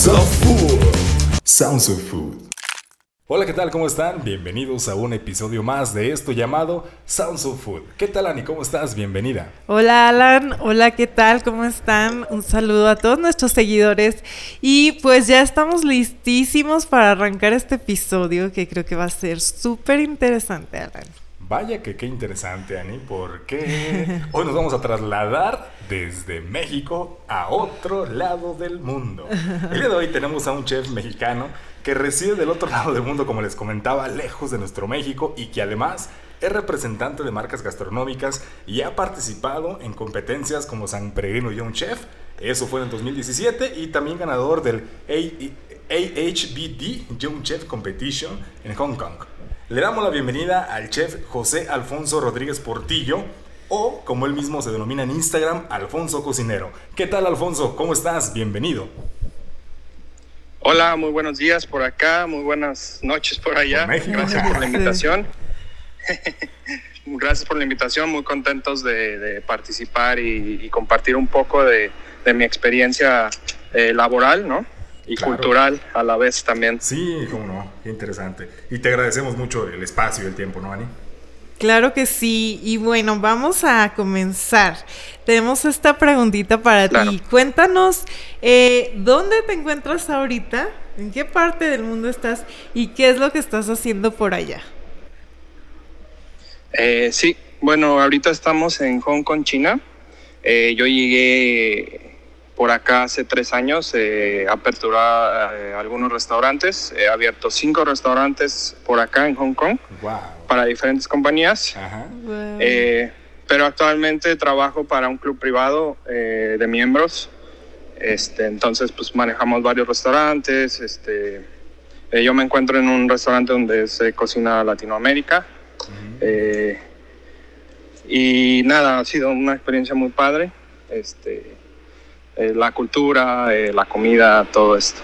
Sounds of Food. Sounds of Food. Hola, ¿qué tal? ¿Cómo están? Bienvenidos a un episodio más de esto llamado Sounds of Food. ¿Qué tal, Ani? ¿Cómo estás? Bienvenida. Hola, Alan. Hola, ¿qué tal? ¿Cómo están? Un saludo a todos nuestros seguidores. Y pues ya estamos listísimos para arrancar este episodio que creo que va a ser súper interesante, Alan. Vaya que qué interesante, Ani, porque hoy nos vamos a trasladar desde México a otro lado del mundo. El día de hoy tenemos a un chef mexicano que reside del otro lado del mundo, como les comentaba, lejos de nuestro México y que además es representante de marcas gastronómicas y ha participado en competencias como San Peregrino Young Chef, eso fue en el 2017, y también ganador del AHBD Young Chef Competition en Hong Kong. Le damos la bienvenida al chef José Alfonso Rodríguez Portillo, o como él mismo se denomina en Instagram, Alfonso Cocinero. ¿Qué tal Alfonso? ¿Cómo estás? Bienvenido. Hola, muy buenos días por acá, muy buenas noches por allá. Gracias por la invitación. Gracias por la invitación, muy contentos de, participar y, compartir un poco de, mi experiencia eh, laboral, ¿no? Y cultural a la vez también. Sí, cómo no, qué interesante. Y te agradecemos mucho el espacio y el tiempo, ¿no, Ani? Claro que sí. Y bueno, vamos a comenzar. Tenemos esta preguntita para ti. Cuéntanos, eh, ¿dónde te encuentras ahorita? ¿En qué parte del mundo estás? ¿Y qué es lo que estás haciendo por allá? Eh, sí, bueno, ahorita estamos en Hong Kong, China. Eh, yo llegué por acá hace tres años he aperturado eh, algunos restaurantes. He abierto cinco restaurantes por acá en Hong Kong para diferentes compañías. Eh, pero actualmente trabajo para un club privado eh, de miembros. Este, entonces, pues manejamos varios restaurantes. Este, yo me encuentro en un restaurante donde se cocina Latinoamérica. y nada, ha sido una experiencia muy padre. Este, eh, la cultura, eh, la comida, todo esto.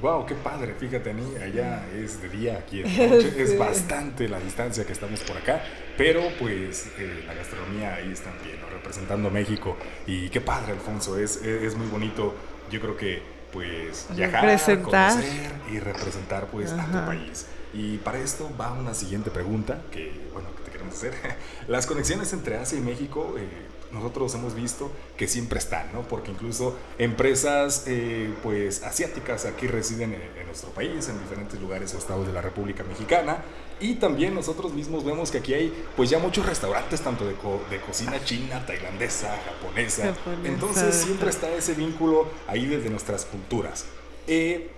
Wow, qué padre, fíjate, ni allá es de día, aquí es noche, es bastante la distancia que estamos por acá, pero pues eh, la gastronomía ahí está bien, representando México y qué padre, Alfonso, es, es, muy bonito, yo creo que pues viajar, conocer y representar pues a tu país. Y para esto va una siguiente pregunta que, bueno, que te queremos hacer. Las conexiones entre Asia y México nosotros hemos visto que siempre están, ¿no? Porque incluso empresas eh, pues asiáticas aquí residen en, nuestro país, en diferentes lugares o estados de la República Mexicana. Y también nosotros mismos vemos que aquí hay pues ya muchos restaurantes, tanto de, de cocina china, tailandesa, japonesa. Entonces siempre está ese vínculo ahí desde nuestras culturas. Eh,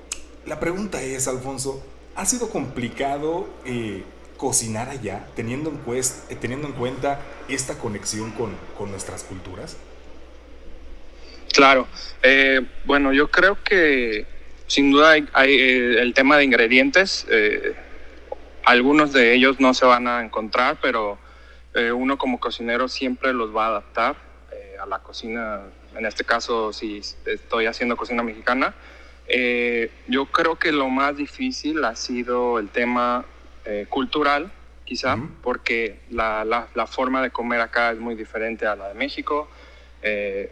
la pregunta es, Alfonso, ¿ha sido complicado eh, cocinar allá, teniendo en, eh, teniendo en cuenta esta conexión con, con nuestras culturas? Claro, eh, bueno, yo creo que sin duda hay, eh, el tema de ingredientes, algunos de ellos no se van a encontrar, pero uno como cocinero siempre los va a adaptar a la cocina, en este caso si estoy haciendo cocina mexicana. yo creo que lo más difícil ha sido el tema eh, cultural, quizá, porque la, la, forma de comer acá es muy diferente a la de México. Eh,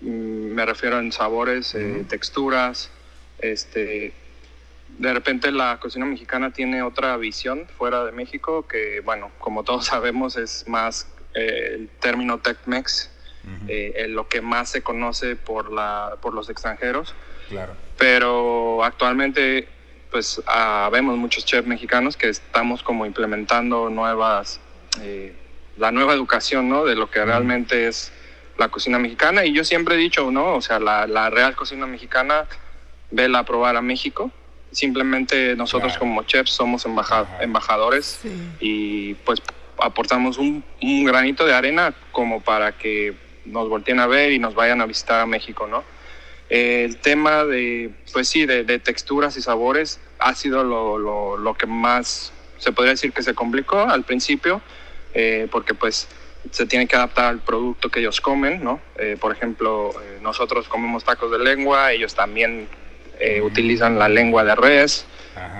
mm, me refiero en sabores, eh, texturas. Este, de repente la cocina mexicana tiene otra visión fuera de México que, bueno, como todos sabemos, es más el término Tex-Mex, lo que más se conoce por, la, por los extranjeros. Claro. Pero actualmente pues ah, vemos muchos chefs mexicanos que estamos como implementando nuevas, eh, la nueva educación, ¿no? De lo que realmente es la cocina mexicana. Y yo siempre he dicho, ¿no? O sea, la, la real cocina mexicana, vela a probar a México. Simplemente nosotros como chefs somos embajadores y pues aportamos un, un granito de arena como para que nos volteen a ver y nos vayan a visitar a México, ¿no? El tema de, pues sí, de, texturas y sabores ha sido lo, lo, que más se podría decir que se complicó al principio, eh, porque pues se tiene que adaptar al producto que ellos comen, ¿no? Eh, por ejemplo, eh, nosotros comemos tacos de lengua, ellos también utilizan la lengua de res,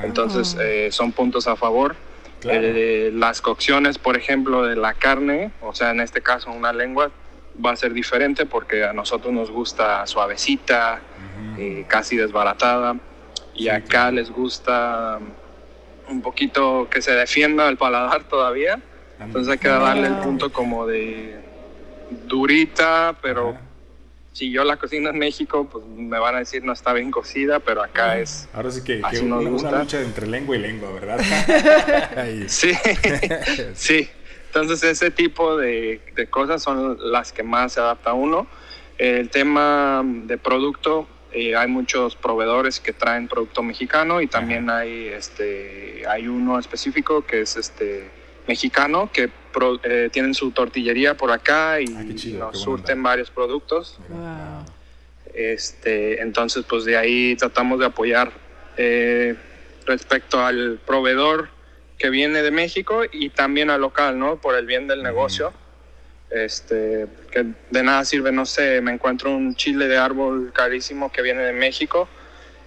entonces son puntos a favor. las cocciones, por ejemplo, de la carne, o sea, en este caso una lengua, va a ser diferente porque a nosotros nos gusta suavecita, eh, casi desbaratada, y acá les gusta un poquito que se defienda el paladar todavía. Entonces hay que darle el punto como de durita, pero si yo la cocino en México, pues me van a decir no está bien cocida, pero acá es. Ahora sí que, que una, lucha entre lengua y lengua, ¿verdad? sí, sí. Entonces ese tipo de, de, cosas son las que más se adapta a uno. El tema de producto, eh, hay muchos proveedores que traen producto mexicano y también hay, este, hay uno específico que es este mexicano que eh, tienen su tortillería por acá y ah, nos surten varios productos. Este, entonces, pues de ahí tratamos de apoyar eh, respecto al proveedor que viene de México y también al local, ¿no? Por el bien del negocio. Este, que de nada sirve, no sé, me encuentro un chile de árbol carísimo que viene de México,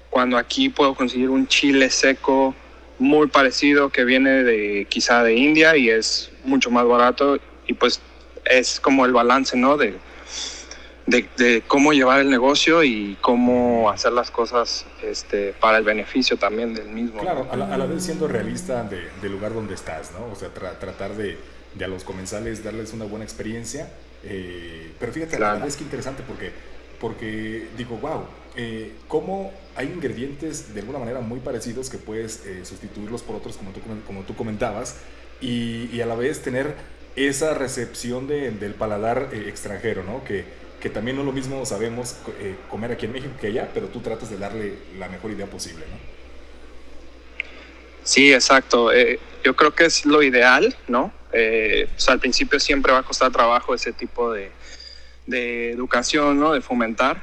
cuando aquí puedo conseguir un chile seco muy parecido que viene de quizá de India y es mucho más barato y pues es como el balance, ¿no? De, de, cómo llevar el negocio y cómo hacer las cosas este, para el beneficio también del mismo. Claro, a la, vez siendo realista del lugar donde estás, ¿no? O sea, tratar de, de, a los comensales darles una buena experiencia. Eh, pero fíjate, la verdad es que interesante porque, porque digo, wow, eh, cómo hay ingredientes de alguna manera muy parecidos que puedes eh, sustituirlos por otros, como tú, como tú comentabas, y, a la vez tener esa recepción del paladar eh, extranjero, ¿no? Que, que, también no es lo mismo sabemos comer aquí en México que allá, pero tú tratas de darle la mejor idea posible, ¿no? Sí, exacto. yo creo que es lo ideal, ¿no? al principio siempre va a costar trabajo ese tipo de, de educación, ¿no? De fomentar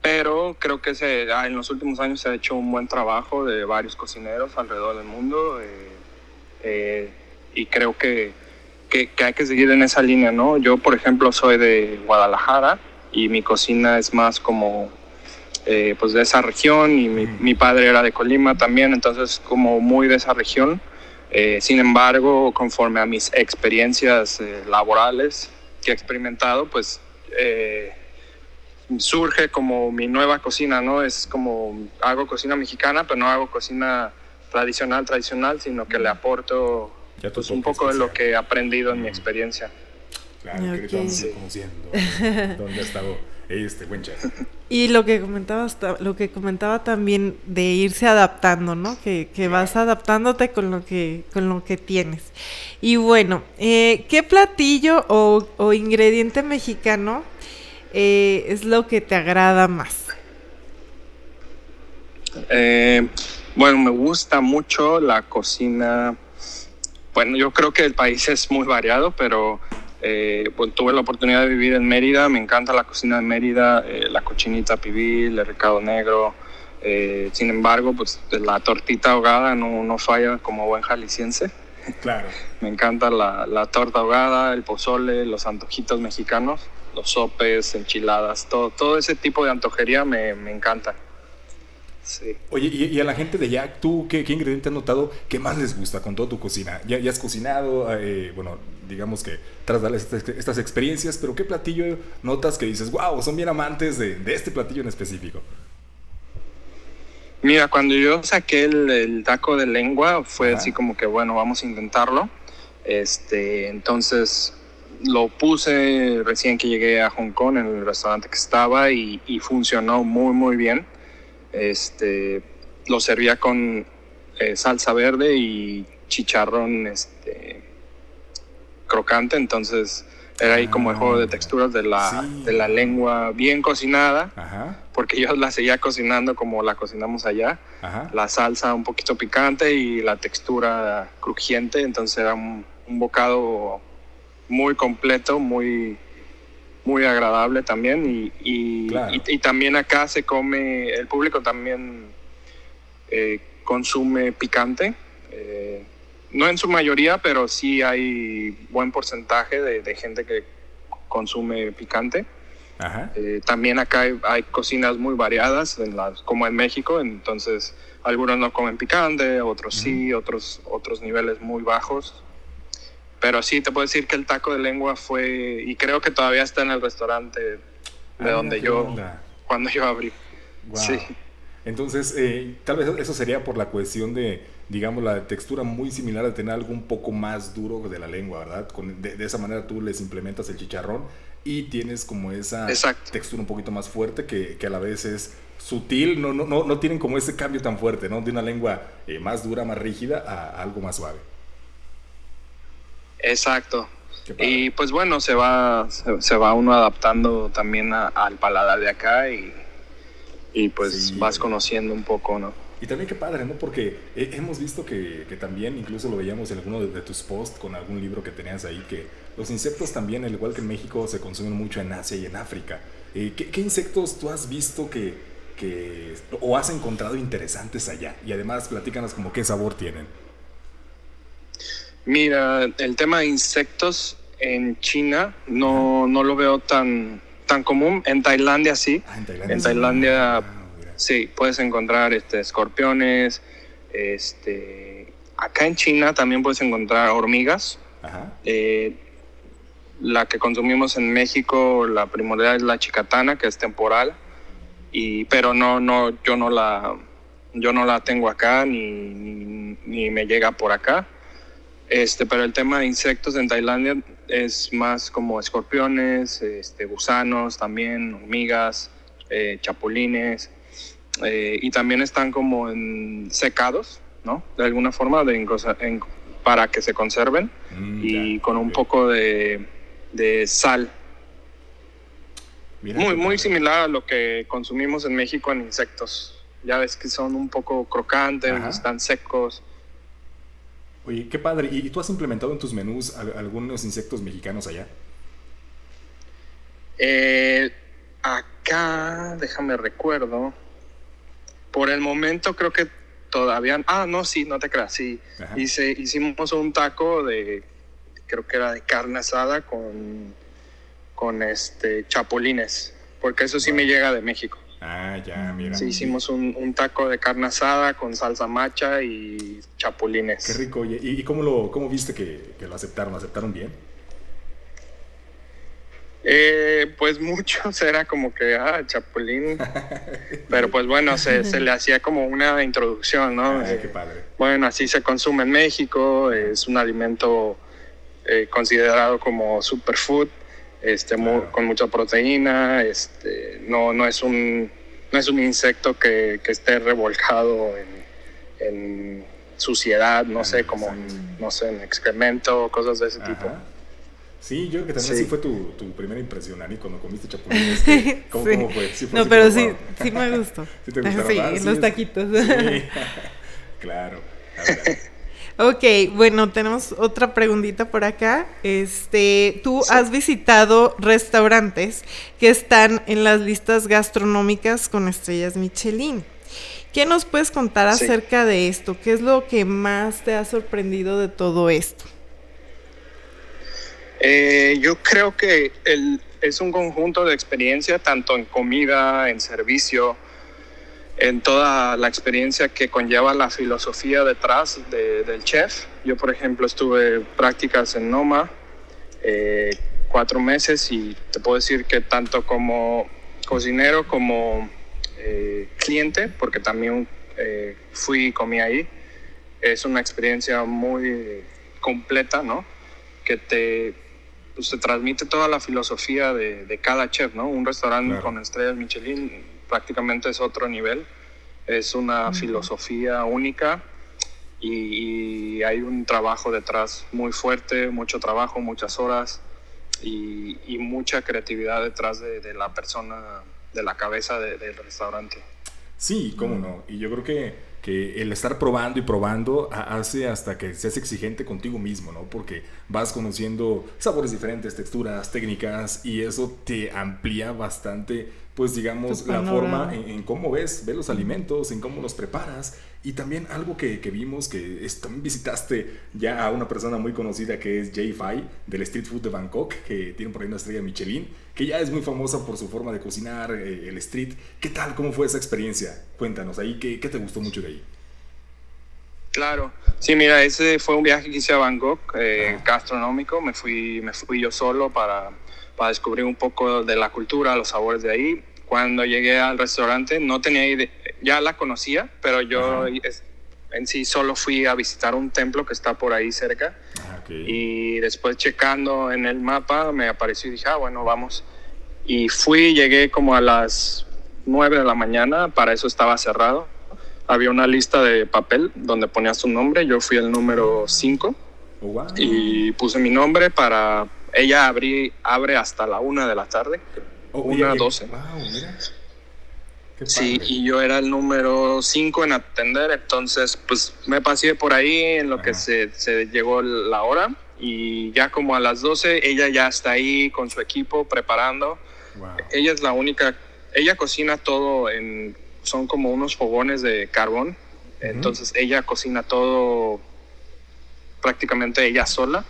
pero creo que se, ah, en los últimos años se ha hecho un buen trabajo de varios cocineros alrededor del mundo eh, eh, y creo que, que, hay que seguir en esa línea, ¿no? Yo, por ejemplo, soy de Guadalajara y mi cocina es más como eh, pues de esa región y mi, mi, padre era de Colima también, entonces como muy de esa región. sin embargo, conforme a mis experiencias laborales que he experimentado, pues surge como mi nueva cocina, ¿no? Es como hago cocina mexicana, pero no hago cocina tradicional, tradicional, sino que le aporto pues, un poco de lo que he aprendido en mi experiencia. Claro, que estamos conociendo dónde ha estado este buen chef. Y lo que comentaba lo que comentaba también de irse adaptando, ¿no? Que, que vas adaptándote con lo que con lo que tienes. Y bueno, eh, ¿qué platillo o, o ingrediente mexicano eh, es lo que te agrada más? Eh, bueno, me gusta mucho la cocina. Bueno, yo creo que el país es muy variado, pero eh, pues, tuve la oportunidad de vivir en Mérida. Me encanta la cocina de Mérida, la cochinita pibil, el recado negro. sin embargo, pues la tortita ahogada no, no falla como buen jalisciense. Claro. me encanta la, la torta ahogada, el pozole, los antojitos mexicanos los sopes, enchiladas, todo, todo ese tipo de antojería me, me encanta. Sí. Oye, y, a la gente de allá, ¿tú qué, qué, ingrediente has notado que más les gusta con toda tu cocina? ¿Ya, ya has cocinado? Eh, bueno, digamos que tras darles estas, estas, experiencias, pero ¿qué platillo notas que dices, wow, son bien amantes de, de este platillo en específico? Mira, cuando yo saqué el, el taco de lengua, fue así como que, bueno, vamos a intentarlo. Este, entonces, lo puse recién que llegué a Hong Kong en el restaurante que estaba y, funcionó muy muy bien. Este, lo servía con eh, salsa verde y chicharrón este, crocante, entonces era ahí como el juego de ah, texturas de la, de la lengua bien cocinada, porque yo la seguía cocinando como la cocinamos allá. La salsa un poquito picante y la textura crujiente, entonces era un bocado muy completo, muy, muy agradable también. Y, y, también acá se come, el público también eh, consume picante. Eh, no en su mayoría, pero sí hay buen porcentaje de, gente que consume picante. Eh, también acá hay, cocinas muy variadas, en las, como en México, entonces algunos no comen picante, otros sí, otros, otros niveles muy bajos. Pero sí, te puedo decir que el taco de lengua fue, y creo que todavía está en el restaurante de ah, donde yo, cuando yo abrí. Sí. Entonces, eh, tal vez eso sería por la cuestión de, digamos, la textura muy similar de tener algo un poco más duro de la lengua, ¿verdad? Con, de, esa manera tú les implementas el chicharrón y tienes como esa textura un poquito más fuerte que, que, a la vez es sutil, no, no, no, no tienen como ese cambio tan fuerte, ¿no? De una lengua eh, más dura, más rígida a algo más suave. Exacto. Y pues bueno, se va, se, va uno adaptando también al paladar de acá y, y pues vas conociendo un poco, ¿no? Y también qué padre, ¿no? Porque hemos visto que, que, también, incluso lo veíamos en alguno de, tus posts con algún libro que tenías ahí, que los insectos también, al igual que en México, se consumen mucho en Asia y en África. Eh, ¿qué, ¿qué, insectos tú has visto que, que, o has encontrado interesantes allá? Y además, platícanos como qué sabor tienen. Mira, el tema de insectos en China no, no lo veo tan, tan común. En Tailandia sí. Ah, en Tailandia, ah, sí. puedes encontrar este, escorpiones. Este, acá en China también puedes encontrar hormigas. Eh, la que consumimos en México, la primordial es la chicatana, que es temporal. Y, pero no, no, yo no la, yo no la tengo acá ni, ni me llega por acá. Este, pero el tema de insectos en Tailandia es más como escorpiones, este, gusanos también, hormigas, eh, chapulines, eh, y también están como en secados, ¿no? De alguna forma, de, para que se conserven, mm, y con un poco de, sal. muy, muy similar a lo que consumimos en México en insectos. Ya ves que son un poco crocantes, están secos. Oye, qué padre. ¿Y tú has implementado en tus menús algunos insectos mexicanos allá? Eh, acá, déjame recuerdo. Por el momento creo que todavía... Ah, no, sí, no te creas, sí. Hice, hicimos un taco de, creo que era de carne asada con, con este, chapulines, porque eso sí me llega de México. Ah, ya, mira. Sí, hicimos un, taco de carne asada con salsa macha y chapulines. Qué rico. ¿Y, y cómo, lo, cómo viste que, lo aceptaron? aceptaron bien? Eh, pues muchos era como que, ah, chapulín. Pero pues bueno, se, le hacía como una introducción, ¿no? qué padre. Bueno, así se consume en México, es un alimento eh, considerado como superfood este, con mucha proteína, este, no, no, es un, no es un insecto que, que esté revolcado en, en, suciedad, no sé, como no sé, en excremento, cosas de ese tipo. Sí, yo creo que también sí. así fue tu, tu, primera impresión, Ani, cuando comiste chapulines. ¿cómo, ¿cómo, fue? ¿Sí no, pero sí, sí me gustó. ¿Sí te gustaron Sí, los taquitos. claro. Ok, bueno, tenemos otra preguntita por acá. Este, tú has visitado restaurantes que están en las listas gastronómicas con estrellas Michelin. ¿Qué nos puedes contar acerca de esto? ¿Qué es lo que más te ha sorprendido de todo esto? Eh, yo creo que el, es un conjunto de experiencia, tanto en comida, en servicio, en toda la experiencia que conlleva la filosofía detrás del chef. Yo, por ejemplo, estuve prácticas en Noma eh, cuatro meses y te puedo decir que tanto como cocinero como eh, cliente, porque también eh, fui y comí ahí, es una experiencia muy completa, ¿no? Que te, pues, transmite toda la filosofía de, cada chef, ¿no? Un restaurante con estrellas Michelin prácticamente es otro nivel. Es una filosofía única y, hay un trabajo detrás muy fuerte, mucho trabajo, muchas horas y, mucha creatividad detrás de, la persona, de la cabeza del restaurante. Sí, cómo no. Y yo creo que que el estar probando y probando hace hasta que seas exigente contigo mismo, ¿no? Porque vas conociendo sabores diferentes, texturas, técnicas y eso te amplía bastante pues digamos, la forma en, cómo ves, ves los alimentos, en cómo los preparas. Y también algo que, vimos, que también visitaste ya a una persona muy conocida que es Jay Fai, del Street Food de Bangkok, que tiene por ahí una estrella Michelin, que ya es muy famosa por su forma de cocinar, eh, el street. ¿Qué tal? ¿Cómo fue esa experiencia? Cuéntanos ahí, ¿qué, qué te gustó mucho de ahí? Claro, sí, mira, ese fue un viaje que hice a Bangkok, eh, gastronómico, me fui, me fui yo solo para, para descubrir un poco de la cultura, los sabores de ahí. Cuando llegué al restaurante no tenía idea, ya la conocía, pero yo en sí solo fui a visitar un templo que está por ahí cerca. Ah, y después checando en el mapa me apareció y dije, ah, bueno, vamos. Y fui, llegué como a las 9 de la mañana, para eso estaba cerrado. Había una lista de papel donde ponías tu nombre, yo fui el número 5 y puse mi nombre para... Ella abrí, abre hasta la 1 de la tarde, oh, una 12. Sí, y yo era el número 5 en atender, entonces pues me pasé por ahí en lo que se, se, llegó la hora y ya como a las 12 ella ya está ahí con su equipo preparando. Ella es la única, ella cocina todo en, son como unos fogones de carbón, entonces ella cocina todo prácticamente ella sola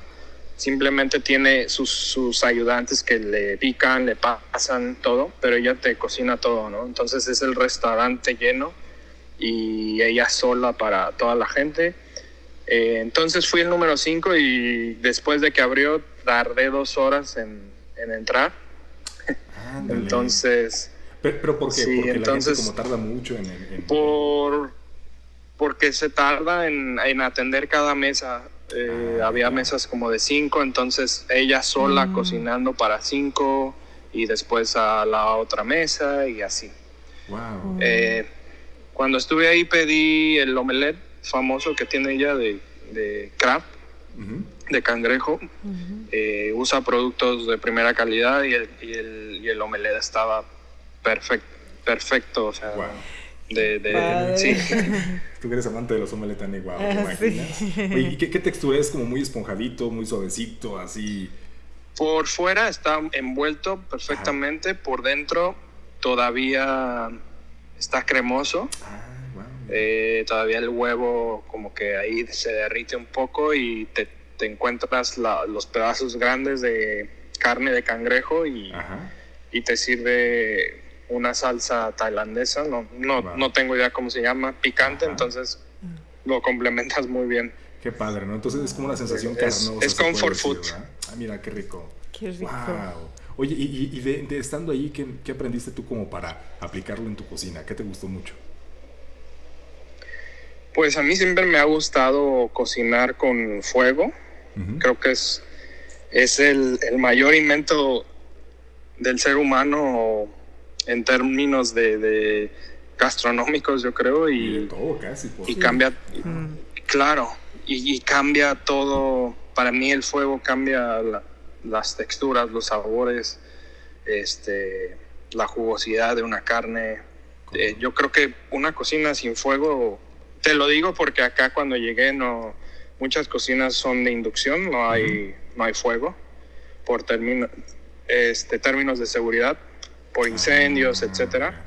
simplemente tiene sus, sus, ayudantes que le pican, le pasan todo, pero ella te cocina todo, ¿no? Entonces es el restaurante lleno y ella sola para toda la gente. Eh, entonces fui el número 5 y después de que abrió tardé dos horas en, en entrar. entonces... Pero, ¿por qué? porque entonces, la gente como tarda mucho en... Por, porque se tarda en, en atender cada mesa eh, había mesas como de cinco, entonces ella sola mm. cocinando para cinco y después a la otra mesa y así. Wow. Eh, cuando estuve ahí pedí el omelette famoso que tiene ella de, de crab, de cangrejo. Eh, usa productos de primera calidad y el, y el, y el omelette estaba perfecto, perfecto, o sea, de, sí. Tú eres amante de los tan igual, ¿te ¿qué, textura es? Como muy esponjadito, muy suavecito, así. Por fuera está envuelto perfectamente, por dentro todavía está cremoso. Ah, eh, todavía el huevo como que ahí se derrite un poco y te, encuentras los pedazos grandes de carne de cangrejo y, y te sirve una salsa tailandesa, no, no, no tengo idea cómo se llama, picante, entonces lo complementas muy bien. Qué padre, ¿no? Entonces es como una sensación carnosa. Es, comfort food. ah, mira, qué rico. Qué rico. Oye, y, y de, estando ahí, ¿qué, ¿qué, aprendiste tú como para aplicarlo en tu cocina? ¿Qué te gustó mucho? Pues a mí siempre me ha gustado cocinar con fuego. Creo que es, es el, el mayor invento del ser humano en términos de, gastronómicos, yo creo, y, y cambia, claro, y, cambia todo, para mí el fuego cambia las texturas, los sabores, este, la jugosidad de una carne. Eh, yo creo que una cocina sin fuego, te lo digo porque acá cuando llegué no, muchas cocinas son de inducción, no hay, no hay fuego por término, este, términos de seguridad por incendios, etcétera.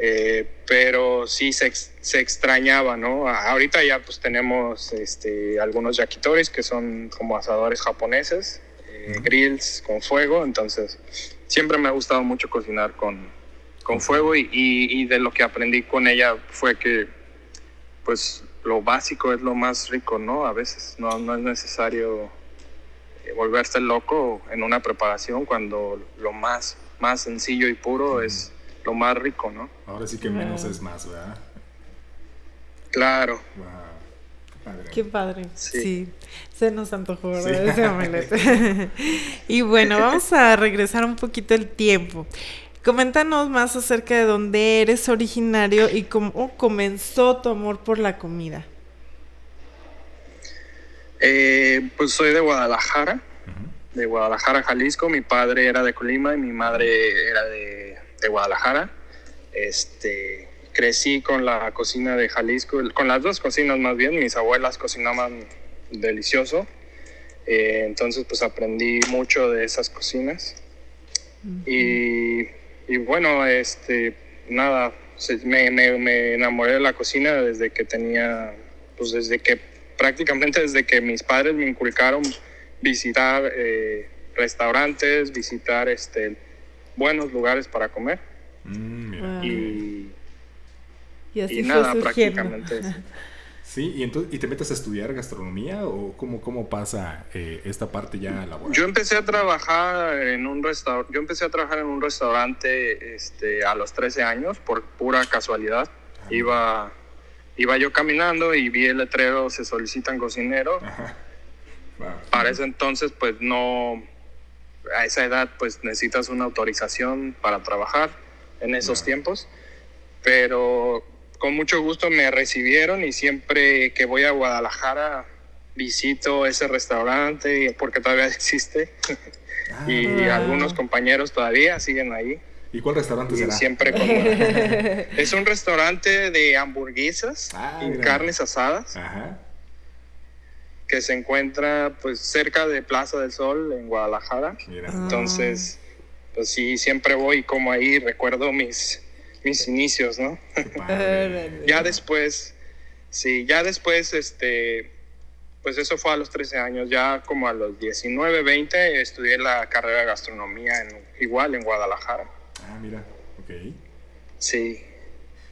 Eh, pero sí se, se, extrañaba, ¿no? Ahorita ya pues tenemos este, algunos yakitori que son como asadores japoneses, eh, grills con fuego, entonces siempre me ha gustado mucho cocinar con, con fuego y, y, de lo que aprendí con ella fue que pues lo básico es lo más rico, ¿no? A veces no, no es necesario eh, volverse loco en una preparación cuando lo más más sencillo y puro es lo más rico, ¿no? Ahora sí que menos es más, ¿verdad? Claro. Wow. Qué padre. Sí. Se nos antojó, ¿verdad? Ese y bueno, vamos a regresar un poquito el tiempo. Coméntanos más acerca de dónde eres originario y cómo comenzó tu amor por la comida. Eh, pues soy de Guadalajara de Guadalajara, Jalisco. Mi padre era de Colima y mi madre era de, Guadalajara. Este, crecí con la cocina de Jalisco, con las dos cocinas más bien. Mis abuelas cocinaban delicioso. Eh, entonces pues aprendí mucho de esas cocinas. y, y, bueno, este, nada, me, me, me, enamoré de la cocina desde que tenía, pues desde que prácticamente desde que mis padres me inculcaron visitar eh, restaurantes, visitar este, buenos lugares para comer. Mm, y, y, así nada, prácticamente. Sí, y entonces, ¿y te metes a estudiar gastronomía o cómo, cómo pasa eh, esta parte ya laboral? Yo empecé a trabajar en un restaurante, yo empecé a trabajar en un restaurante este, a los 13 años por pura casualidad. Iba, iba yo caminando y vi el letrero se solicitan cocinero. Para ese entonces, pues no, a esa edad, pues necesitas una autorización para trabajar en esos tiempos. Pero con mucho gusto me recibieron y siempre que voy a Guadalajara visito ese restaurante porque todavía existe y ah. algunos compañeros todavía siguen ahí. ¿Y cuál restaurante será? Siempre es un restaurante de hamburguesas ah, y carnes asadas. Que se encuentra pues cerca de Plaza del Sol en Guadalajara. Entonces, pues sí, siempre voy como ahí, recuerdo mis mis inicios, ¿no? ya después, sí, ya después, este, pues eso fue a los 13 años, ya como a los 19, 20 estudié la carrera de gastronomía en, igual en Guadalajara. Ah, mira, ok. Sí.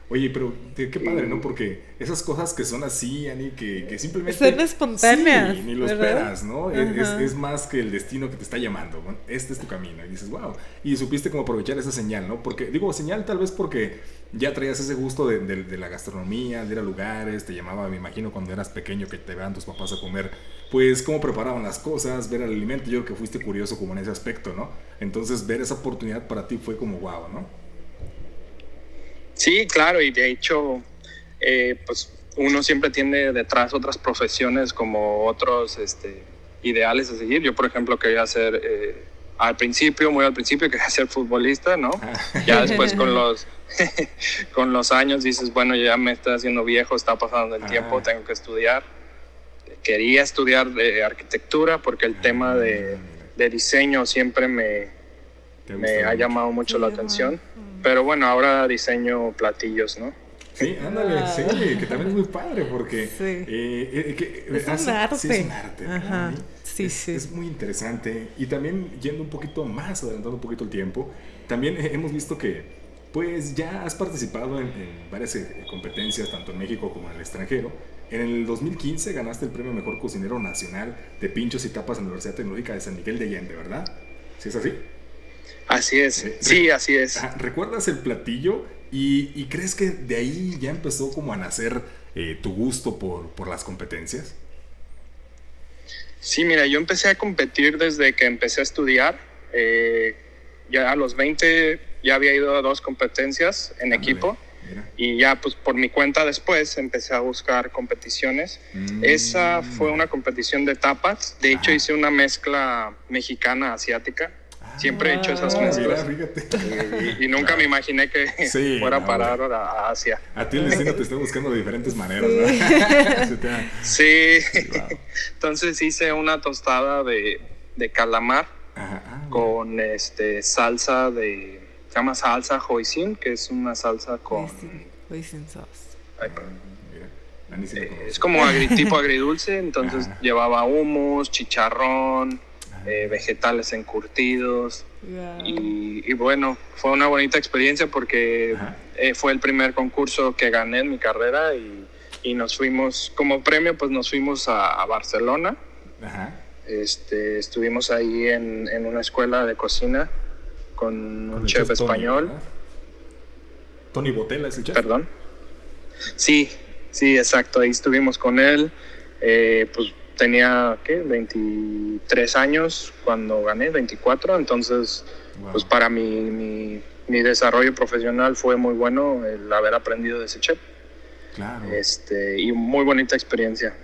Oye, pero qué padre, ¿no? Porque esas cosas que son así, Ani, que, que simplemente... Son espontáneas. Sí, ni lo esperas, ¿no? Es, es, más que el destino que te está llamando. Este es tu camino. Y dices, wow. Y supiste cómo aprovechar esa señal, ¿no? Porque, digo, señal tal vez porque ya traías ese gusto de, de, la gastronomía, de ir a lugares, te llamaba, me imagino, cuando eras pequeño que te vean tus papás a comer, pues cómo preparaban las cosas, ver el alimento. Yo creo que fuiste curioso como en ese aspecto, ¿no? Entonces, ver esa oportunidad para ti fue como wow, ¿no? Sí, claro, y de hecho, eh, pues uno siempre tiene detrás otras profesiones como otros este, ideales a seguir. Yo, por ejemplo, quería ser, eh, al principio, muy al principio, quería ser futbolista, ¿no? Ah. Ya después con los, con los años dices, bueno, ya me estoy haciendo viejo, está pasando el tiempo, ah. tengo que estudiar. Quería estudiar de arquitectura porque el tema de, de diseño siempre me, me ha llamado mucho la atención. Pero bueno, ahora diseño platillos, ¿no? Sí, ándale, sí, que también es muy padre porque sí. eh, eh es, un arte. Sí, es un arte. Ajá. Sí, sí. Es muy interesante. Y también yendo un poquito más, adelantando un poquito el tiempo, también hemos visto que pues ya has participado en, varias eh, competencias, tanto en México como en el extranjero. En el 2015 ganaste el premio Mejor Cocinero Nacional de Pinchos y Tapas en la Universidad Tecnológica de San Miguel de Allende, ¿verdad? ¿Sí es así? Así es, sí, así es. ¿Recuerdas el platillo y, crees que de ahí ya empezó como a nacer eh, tu gusto por, las competencias? Sí, mira, yo empecé a competir desde que empecé a estudiar. Eh, ya a los 20 ya había ido a dos competencias en equipo. Y ya pues por mi cuenta después empecé a buscar competiciones. Mm. Esa fue una competición de tapas. De hecho hice una mezcla mexicana asiática Siempre he hecho esas ah, mezclas. y, nunca me imaginé que fuera a parar a Asia. A ti el destino te está buscando de diferentes maneras, Sí. Entonces hice una tostada de, de calamar ah, con este salsa de. Se llama salsa hoisin, que es una salsa con. Hoisin sauce. Eh, es como tipo agridulce, entonces llevaba humus, chicharrón, eh, vegetales encurtidos. Y, bueno, fue una bonita experiencia porque eh, fue el primer concurso que gané en mi carrera y, nos fuimos, como premio, pues nos fuimos a, Barcelona. Este, estuvimos ahí en, una escuela de cocina con, un chef, español. Tony Botella es el chef. Perdón. Sí, sí, exacto. Ahí estuvimos con él. Eh, pues tenía, ¿qué? 23 años cuando gané, 24, entonces, pues para mi, mi, desarrollo profesional fue muy bueno el haber aprendido de ese chef. Claro. Este, y muy bonita experiencia.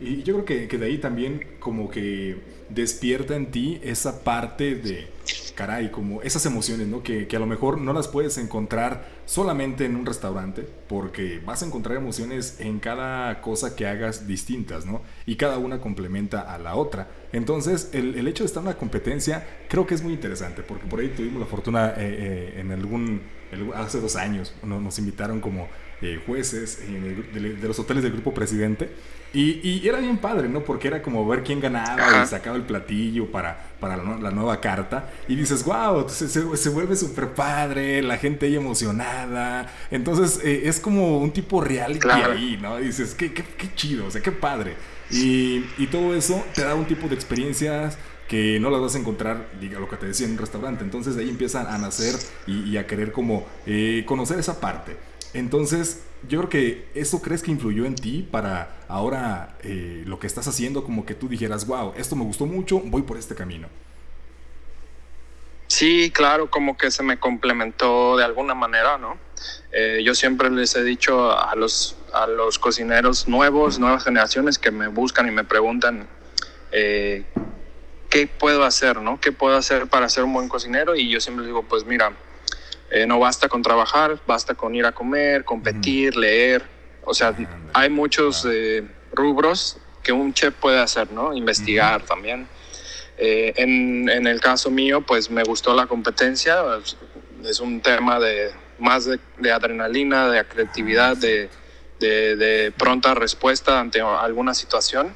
Y yo creo que, que de ahí también como que despierta en ti esa parte de caray, como esas emociones, ¿no? Que, que, a lo mejor no las puedes encontrar solamente en un restaurante, porque vas a encontrar emociones en cada cosa que hagas distintas, ¿no? Y cada una complementa a la otra. Entonces, el, el, hecho de estar en una competencia creo que es muy interesante, porque por ahí tuvimos la fortuna eh, eh, en algún, hace dos años, nos invitaron como eh, jueces de, los hoteles del Grupo Presidente. Y, y, era bien padre, ¿no? Porque era como ver quién ganaba y sacaba el platillo para, para la, nueva carta. Y dices, wow, se, se, vuelve súper padre, la gente ahí emocionada. Entonces eh, es como un tipo reality ahí, ¿no? Y dices, qué, qué, qué, chido, o sea, qué padre. Y, y todo eso te da un tipo de experiencias que no las vas a encontrar, diga lo que te decía, en un restaurante. Entonces de ahí empiezan a nacer y, a querer como eh, conocer esa parte. Entonces, yo creo que eso crees que influyó en ti para ahora eh, lo que estás haciendo, como que tú dijeras, wow, esto me gustó mucho, voy por este camino. Sí, claro, como que se me complementó de alguna manera, ¿no? Eh, yo siempre les he dicho a los, a los cocineros nuevos, nuevas generaciones que me buscan y me preguntan eh, qué puedo hacer, ¿no? ¿Qué puedo hacer para ser un buen cocinero? Y yo siempre les digo, pues mira, eh, no basta con trabajar, basta con ir a comer, competir, leer. O sea, hay muchos eh, rubros que un chef puede hacer, ¿no? Investigar también. Eh, en, en, el caso mío, pues me gustó la competencia. Es un tema de más de, adrenalina, de creatividad, de, de, pronta respuesta ante alguna situación.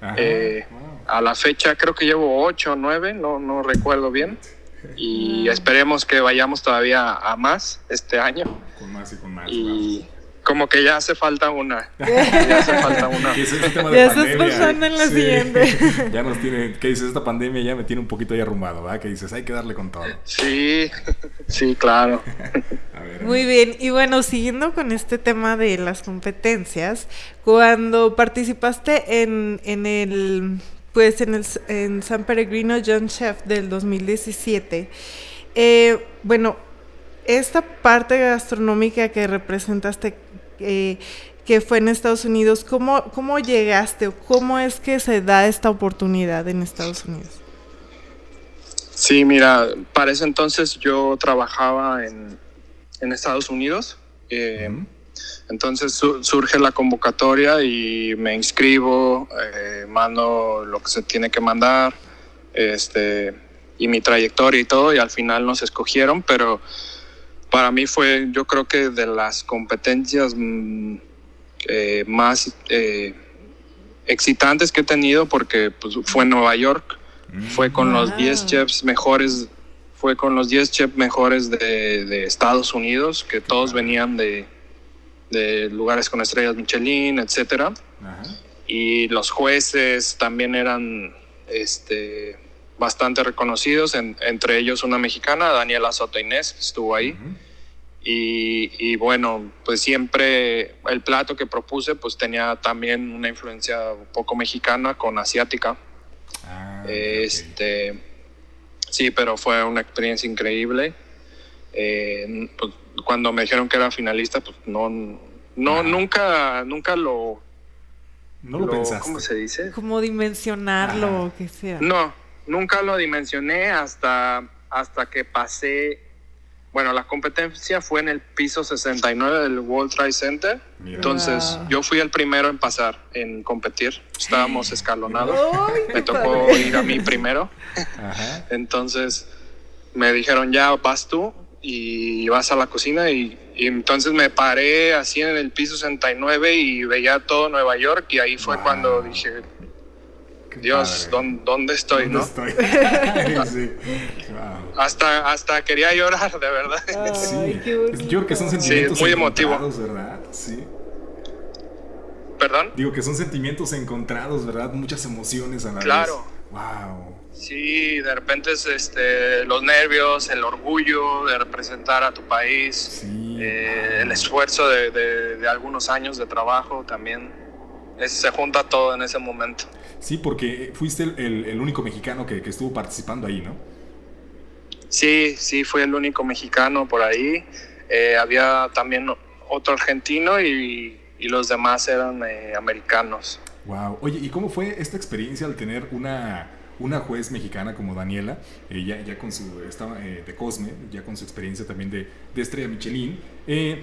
A la fecha creo que llevo ocho o nueve, no, no recuerdo bien y esperemos que vayamos todavía a más este año. Con más y con más. Y como que ya hace falta una. ya hace falta una. ya estás pasando en la siguiente. ya nos tiene, ¿qué dices? Esta pandemia ya me tiene un poquito ahí arrumbado, ¿verdad? Que dices, hay que darle con todo. Sí, sí, claro. Muy bien, y bueno, siguiendo con este tema de las competencias, cuando participaste en, en el pues en, el, en San Peregrino John Chef del 2017. Eh, bueno, esta parte gastronómica que representaste, eh, que fue en Estados Unidos, ¿cómo, ¿cómo llegaste o cómo es que se da esta oportunidad en Estados Unidos? Sí, mira, para ese entonces yo trabajaba en, en Estados Unidos. Eh, entonces surge la convocatoria y me inscribo, eh, mando lo que se tiene que mandar, este, y mi trayectoria y todo, y al final nos escogieron, pero para mí fue, yo creo que de las competencias mm, eh, más eh, excitantes que he tenido, porque pues, fue en Nueva York, fue con los 10 chefs mejores fue con los 10 chefs mejores de, de Estados Unidos, que todos venían de, de lugares con estrellas Michelin, etcétera. Y los jueces también eran este, bastante reconocidos, entre ellos una mexicana, Daniela Soto Inés, estuvo ahí. y, bueno, pues siempre el plato que propuse pues tenía también una influencia un poco mexicana con asiática. Ah, este, Sí, pero fue una experiencia increíble. Eh, pues, cuando me dijeron que era finalista, pues no, no, nunca, nunca lo... No lo, pensaste. ¿Cómo se dice? Como dimensionarlo o que sea. No, nunca lo dimensioné hasta, hasta que pasé... Bueno, la competencia fue en el piso 69 del World Trade Center. Entonces, yo fui el primero en pasar, en competir. Estábamos escalonados. me tocó ir a mí primero. Entonces, me dijeron, ya vas tú y vas a la cocina y, entonces me paré así en el piso 69 y veía todo Nueva York y ahí fue cuando dije, Dios, ¿dónde, estoy? ¿no? hasta, hasta quería llorar, de verdad. sí. Yo creo que son sentimientos muy emotivo. ¿verdad? Sí. ¿Perdón? Digo que son sentimientos encontrados, ¿verdad? Muchas emociones a la claro. vez. Wow. Sí, de repente es este, los nervios, el orgullo de representar a tu país, eh, el esfuerzo de, algunos años de trabajo también. se junta todo en ese momento. Sí, porque fuiste el, único mexicano que, estuvo participando ahí, ¿no? Sí, sí, fui el único mexicano por ahí. Eh, había también otro argentino y, los demás eran eh, americanos. Wow. Oye, ¿y cómo fue esta experiencia al tener una una juez mexicana como Daniela, eh, ya, con su, estaba eh, de Cosme, ya con su experiencia también de, de Estrella Michelin. Eh,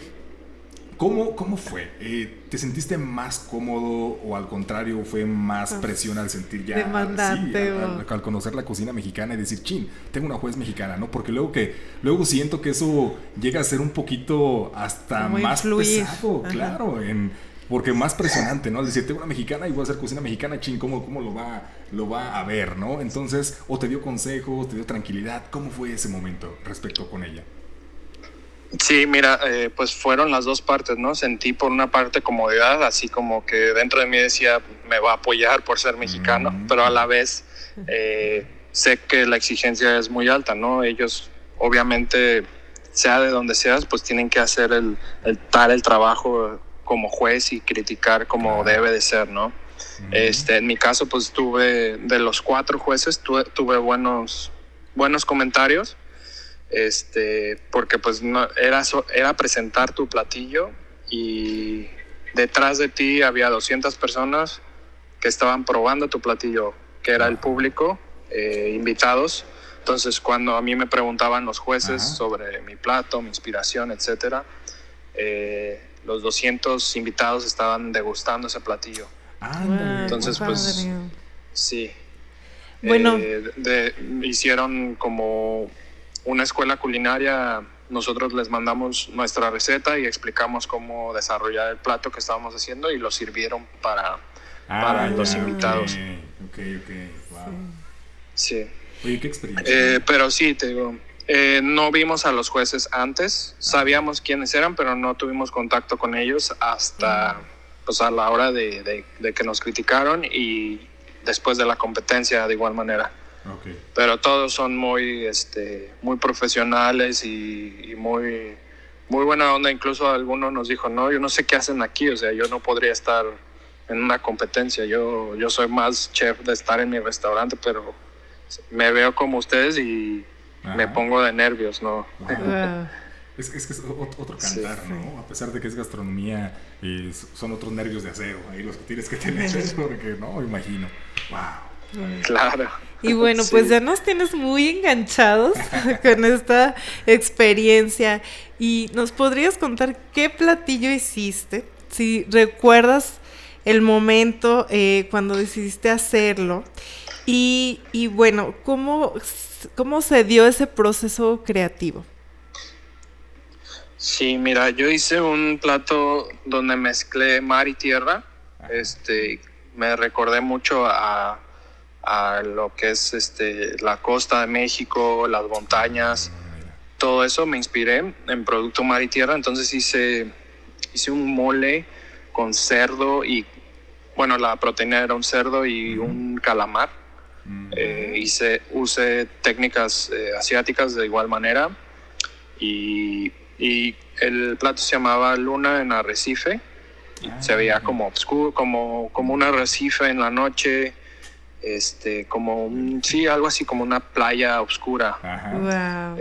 ¿cómo, cómo fue? Eh, ¿Te sentiste más cómodo o al contrario fue más pues, presión al sentir ya... Demandante. Sí, al, conocer la cocina mexicana y decir, chin, tengo una juez mexicana, ¿no? Porque luego que, luego siento que eso llega a ser un poquito hasta más pesado, claro, en porque más presionante, ¿no? Al decir, tengo una mexicana y voy a hacer cocina mexicana, ching, ¿cómo, cómo lo, va, lo va a ver, ¿no? Entonces, o te dio consejos, te dio tranquilidad, ¿cómo fue ese momento respecto con ella? Sí, mira, eh, pues fueron las dos partes, ¿no? Sentí por una parte comodidad, así como que dentro de mí decía, me va a apoyar por ser mexicano, mm. pero a la vez eh, sé que la exigencia es muy alta, ¿no? Ellos, obviamente, sea de donde seas, pues tienen que hacer el, el tal el trabajo como juez y criticar como debe de ser, ¿no? Este, en mi caso, pues tuve, de los cuatro jueces, tuve, tuve buenos, buenos comentarios, este, porque pues no, era, era presentar tu platillo y detrás de ti había 200 personas que estaban probando tu platillo, que era el público, eh, invitados. Entonces, cuando a mí me preguntaban los jueces sobre mi plato, mi inspiración, etcétera, eh, los 200 invitados estaban degustando ese platillo. Ah, Entonces, pues, sí. Bueno. Eh, hicieron como una escuela culinaria. Nosotros les mandamos nuestra receta y explicamos cómo desarrollar el plato que estábamos haciendo y lo sirvieron para, ah, para los invitados. Ok, ok, wow. Sí. Oye, qué experiencia. Eh, pero sí, te digo, eh, no vimos a los jueces antes, sabíamos quiénes eran, pero no tuvimos contacto con ellos hasta pues, a la hora de, que nos criticaron y después de la competencia de igual manera. Pero todos son muy, este, muy profesionales y, muy, muy buena onda. Incluso alguno nos dijo, no, yo no sé qué hacen aquí, o sea, yo no podría estar en una competencia. Yo, yo soy más chef de estar en mi restaurante, pero me veo como ustedes y me pongo de nervios, ¿no? Es, es, que es otro cantar, ¿no? A pesar de que es gastronomía, y son otros nervios de acero, ahí los que tienes que tener, porque no, imagino. Wow. Claro. Y bueno, pues ya nos tienes muy enganchados con esta experiencia. Y nos podrías contar qué platillo hiciste, si recuerdas el momento eh, cuando decidiste hacerlo. Y, y bueno, ¿cómo ¿Cómo se dio ese proceso creativo? Sí, mira, yo hice un plato donde mezclé mar y tierra. Este, me recordé mucho a, lo que es este, la costa de México, las montañas, todo eso me inspiré en producto mar y tierra. Entonces hice, hice un mole con cerdo y, bueno, la proteína era un cerdo y un calamar. Eh, hice, usé técnicas eh, asiáticas de igual manera y, el plato se llamaba Luna en Arrecife. Ah, se veía como oscuro, como, como un arrecife en la noche, este, como un, sí, algo así como una playa oscura.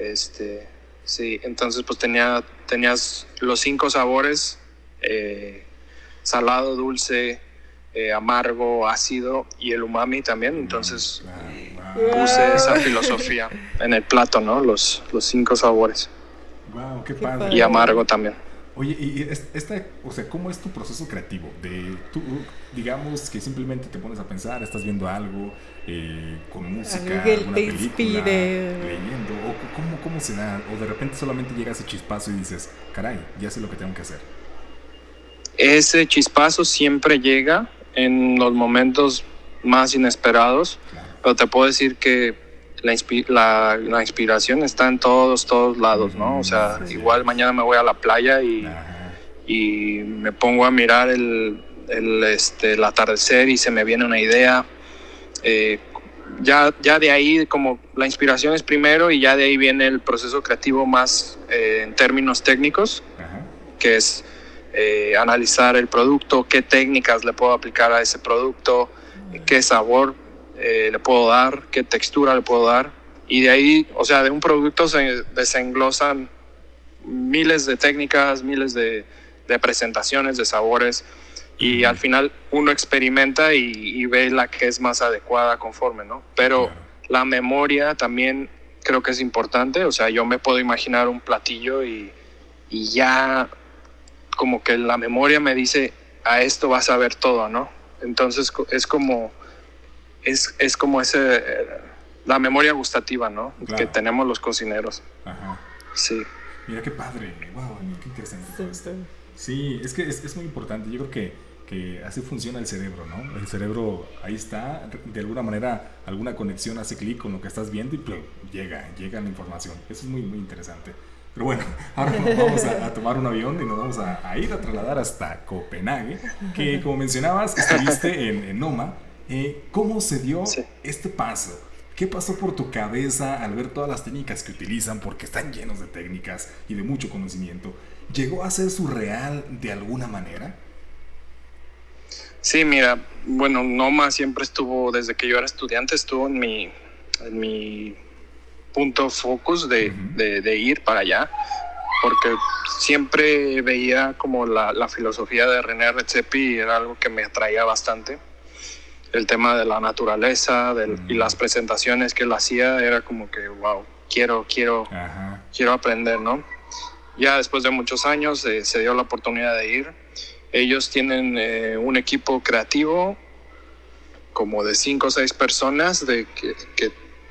Este, sí, entonces pues tenía, tenías los cinco sabores, eh, salado, dulce, eh, amargo, ácido y el umami también. Entonces puse esa filosofía en el plato, ¿no? Los, los cinco sabores. Wow, qué padre. Y amargo también. Oye, y esta, o sea, ¿cómo es tu proceso creativo? De tú, digamos que simplemente te pones a pensar, estás viendo algo eh, con música, te inspire. leyendo, o cómo, cómo se da, o de repente solamente llega ese chispazo y dices, caray, ya sé lo que tengo que hacer. Ese chispazo siempre llega en los momentos más inesperados, pero te puedo decir que la, la, inspiración está en todos, todos lados, ¿no? O sea, igual mañana me voy a la playa y, y me pongo a mirar el, el, este, el atardecer y se me viene una idea. Eh, ya, ya de ahí, como la inspiración es primero y ya de ahí viene el proceso creativo más eh, en términos técnicos, que es eh, analizar el producto, qué técnicas le puedo aplicar a ese producto, qué sabor eh, le puedo dar, qué textura le puedo dar. Y de ahí, o sea, de un producto se desenglosan miles de técnicas, miles de, presentaciones, de sabores. Y al final uno experimenta y, ve la que es más adecuada conforme, ¿no? Pero la memoria también creo que es importante. O sea, yo me puedo imaginar un platillo y, y ya como que la memoria me dice, a esto vas a ver todo, ¿no? Entonces es como, es, es como ese, la memoria gustativa, ¿no? Que tenemos los cocineros. Ajá. Sí. Mira qué padre, wow, qué interesante. Sí, es que es, es, muy importante. Yo creo que, que, así funciona el cerebro, ¿no? El cerebro ahí está, de alguna manera, alguna conexión hace clic con lo que estás viendo y pues, llega, llega la información. Eso es muy, muy interesante. Pero bueno, ahora vamos a, tomar un avión y nos vamos a, ir a trasladar hasta Copenhague, que como mencionabas, estuviste en, en Noma. Eh, ¿Cómo se dio este paso? ¿Qué pasó por tu cabeza al ver todas las técnicas que utilizan? Porque están llenos de técnicas y de mucho conocimiento. ¿Llegó a ser surreal de alguna manera? Sí, mira, bueno, Noma siempre estuvo, desde que yo era estudiante, estuvo en mi, en mi punto focus de, de, ir para allá, porque siempre veía como la, la filosofía de René Redzepi era algo que me atraía bastante el tema de la naturaleza y las presentaciones que él hacía era como que, wow, quiero, quiero, quiero aprender, ¿no? Ya después de muchos años eh, se dio la oportunidad de ir. Ellos tienen eh, un equipo creativo como de cinco o seis personas de que,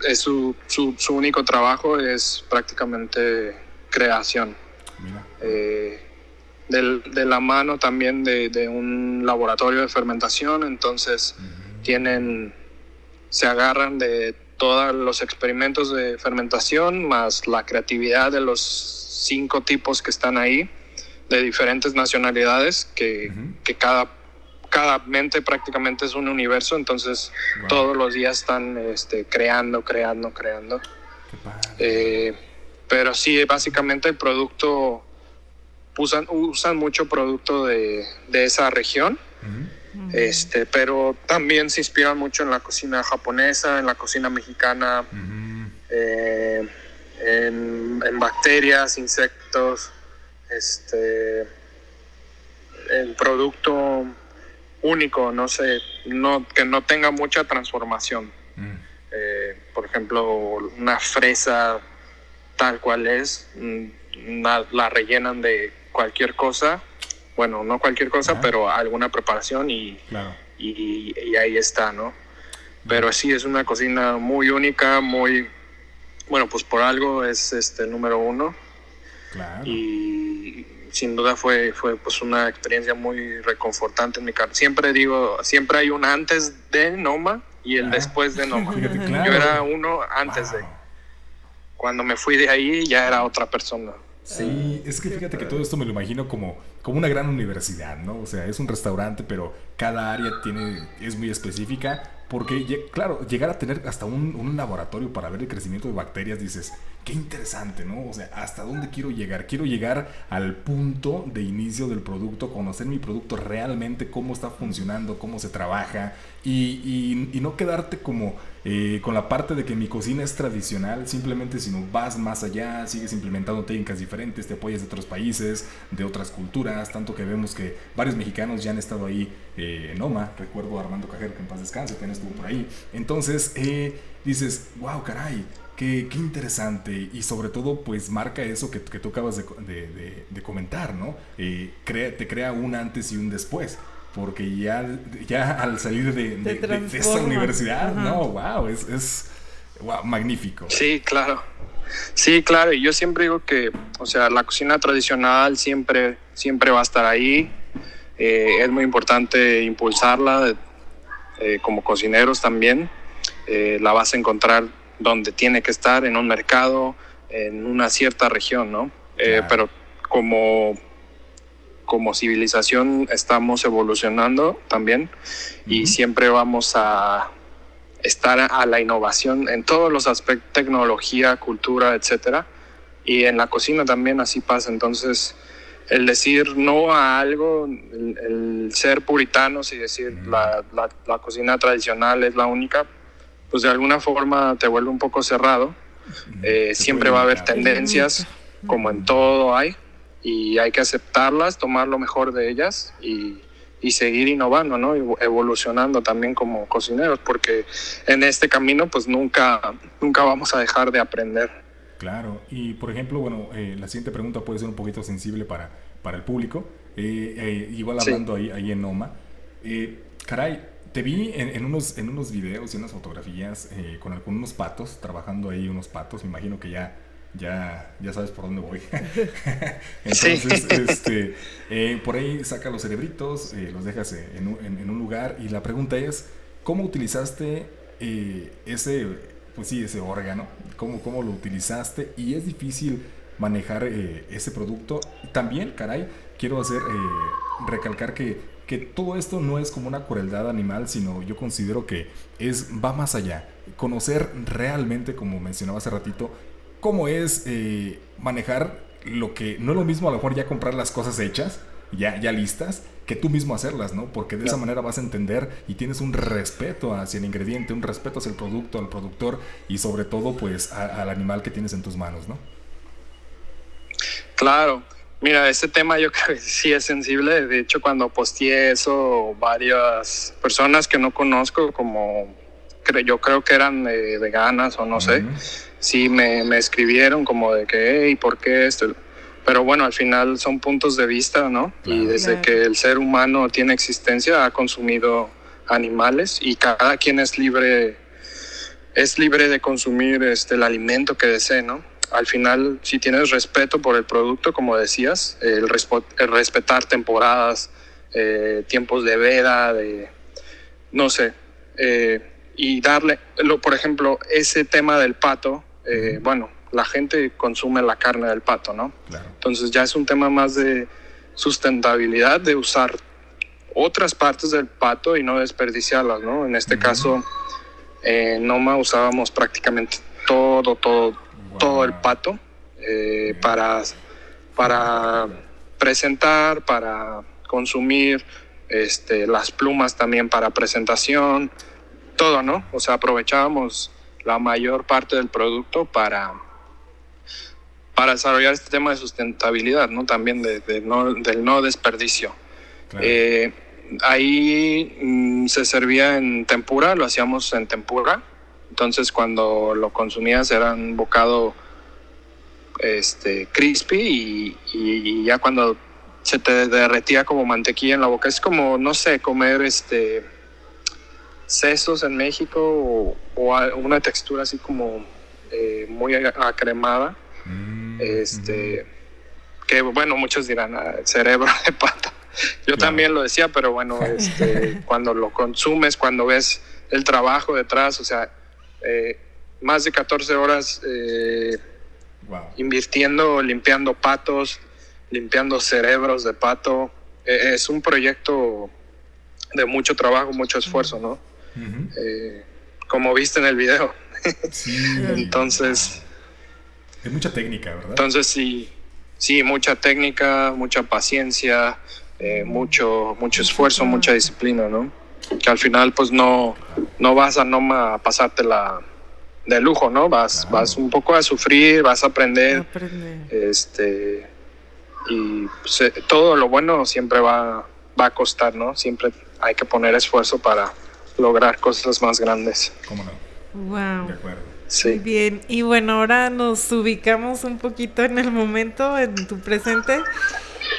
es su, su, único trabajo es prácticamente creación. Eh, de la mano también de, de, un laboratorio de fermentación, entonces tienen, se agarran de todos los experimentos de fermentación, más la creatividad de los cinco tipos que están ahí, de diferentes nacionalidades, que, que cada, cada mente prácticamente es un universo, entonces todos los días están este, creando, creando, creando. Eh, pero sí, básicamente el producto, usan, usan mucho producto de, de esa región. Este, pero también se inspiran mucho en la cocina japonesa, en la cocina mexicana, eh, en, bacterias, insectos, este, el producto único, no sé, no, que no tenga mucha transformación. Eh, por ejemplo, una fresa tal cual es, mm, la rellenan de cualquier cosa bueno, no cualquier cosa, pero alguna preparación y, y, ahí está, ¿no? Pero sí, es una cocina muy única, muy, bueno, pues por algo es este número uno. Claro. Y sin duda fue, fue pues una experiencia muy reconfortante en mi carrera. Siempre digo, siempre hay un antes de Noma y el después de Noma. Yo era uno antes de. Cuando me fui de ahí ya era otra persona. Sí, es que fíjate que todo esto me lo imagino como, como una gran universidad, ¿no? O sea, es un restaurante, pero cada área tiene, es muy específica porque, claro, llegar a tener hasta un, laboratorio para ver el crecimiento de bacterias, dices, qué interesante, ¿no? O sea, ¿hasta dónde quiero llegar? Quiero llegar al punto de inicio del producto, conocer mi producto realmente, cómo está funcionando, cómo se trabaja, y, no quedarte como eh, con la parte de que mi cocina es tradicional, simplemente sino vas más allá, sigues implementando técnicas diferentes, te apoyas de otros países, de otras culturas, tanto que vemos que varios mexicanos ya han estado ahí eh, en OMA, recuerdo a Armando Cajero que en paz descanse, también estuvo por ahí. Entonces eh, dices, wow, caray, Qué, qué, interesante y sobre todo pues marca eso que, que tú acabas de, de, de, comentar, ¿no? crea, te crea un antes y un después porque ya, ya al salir de, de, esa universidad, no, wow, es, es magnífico. Sí, claro. Sí, claro, y yo siempre digo que, o sea, la cocina tradicional siempre, siempre va a estar ahí. Eh, es muy importante impulsarla eh, como cocineros también. Eh, la vas a encontrar donde tiene que estar, en un mercado, en una cierta región, ¿no? Pero como como civilización estamos evolucionando también y siempre vamos a estar a la innovación en todos los aspectos, tecnología, cultura, etcétera. Y en la cocina también así pasa. Entonces, el decir no a algo, el, ser puritanos y decir la, la, cocina tradicional es la única, pues de alguna forma te vuelve un poco cerrado. Eh, siempre va a haber tendencias, como en todo hay y hay que aceptarlas, tomar lo mejor de ellas y, y seguir innovando, ¿no? Evolucionando también como cocineros, porque en este camino pues nunca, nunca vamos a dejar de aprender. Claro, y por ejemplo, bueno, eh, la siguiente pregunta puede ser un poquito sensible para, para el público. igual hablando ahí, ahí en Noma. caray, te vi en, unos, en unos videos y unas fotografías con algunos patos, trabajando ahí unos patos, me imagino que ya ya, ya sabes por dónde voy. Entonces, este, eh, por ahí saca los cerebritos, eh, los dejas en un, lugar y la pregunta es, ¿cómo utilizaste eh, ese, pues sí, ese órgano? ¿Cómo, ¿Cómo lo utilizaste? Y es difícil manejar ese producto. También, caray, quiero hacer, recalcar que, que todo esto no es como una crueldad animal, sino yo considero que es, va más allá. Conocer realmente, como mencionaba hace ratito, cómo es eh, manejar lo que no es lo mismo a lo mejor ya comprar las cosas hechas, ya, ya listas, que tú mismo hacerlas, ¿no? Porque de esa manera vas a entender y tienes un respeto hacia el ingrediente, un respeto hacia el producto, al productor y sobre todo pues al animal que tienes en tus manos, ¿no? Claro. Mira, este tema yo creo que sí es sensible. De hecho, cuando posteé eso, varias personas que no conozco, como yo creo que eran eh, veganas o no sé, sí me, me, escribieron como de que, hey, ¿por qué esto? Pero bueno, al final son puntos de vista, ¿no? Y desde que el ser humano tiene existencia ha consumido animales y cada quien es libre es libre de consumir este el alimento que desee, ¿no? Al final, si tienes respeto por el producto, como decías, el, el respetar temporadas, eh, tiempos de veda, de no sé, eh, y darle, lo, por ejemplo, ese tema del pato, eh, bueno, la gente consume la carne del pato, ¿no? Entonces ya es un tema más de sustentabilidad, de usar otras partes del pato y no desperdiciarlas, ¿no? En este caso, en Noma usábamos prácticamente todo, todo, todo el pato eh, para, para presentar, para consumir, este, las plumas también para presentación, todo, ¿no? O sea, aprovechábamos la mayor parte del producto para, para desarrollar este tema de sustentabilidad, ¿no? También de, no, del no desperdicio. Eh, ahí mm, se servía en tempura, lo hacíamos en tempura. Entonces cuando lo consumías era un bocado este, crispy y, y, ya cuando se te derretía como mantequilla en la boca. Es como, no sé, comer este sesos en México o, una textura así como eh, muy acremada. Mm, este, que bueno, muchos dirán ah, cerebro de pata. Yo también lo decía, pero bueno, este, cuando lo consumes, cuando ves el trabajo detrás, o sea, eh, más de 14 horas eh, invirtiendo, limpiando patos, limpiando cerebros de pato. es un proyecto de mucho trabajo, mucho esfuerzo, ¿no? Eh, como viste en el video. entonces... Hay mucha técnica, ¿verdad? Entonces sí, sí, mucha técnica, mucha paciencia, eh, mucho, mucho esfuerzo, mucha disciplina, ¿no? Que al final pues no, no vas a no pasártela de lujo, ¿no? Vas, vas un poco a sufrir, vas a aprender. Este, y pues, eh, todo lo bueno siempre va, va a costar, ¿no? Siempre hay que poner esfuerzo para, lograr cosas más grandes. ¿Cómo no? Wow. De acuerdo. Sí. Muy bien. Y bueno, ahora nos ubicamos un poquito en el momento, en tu presente.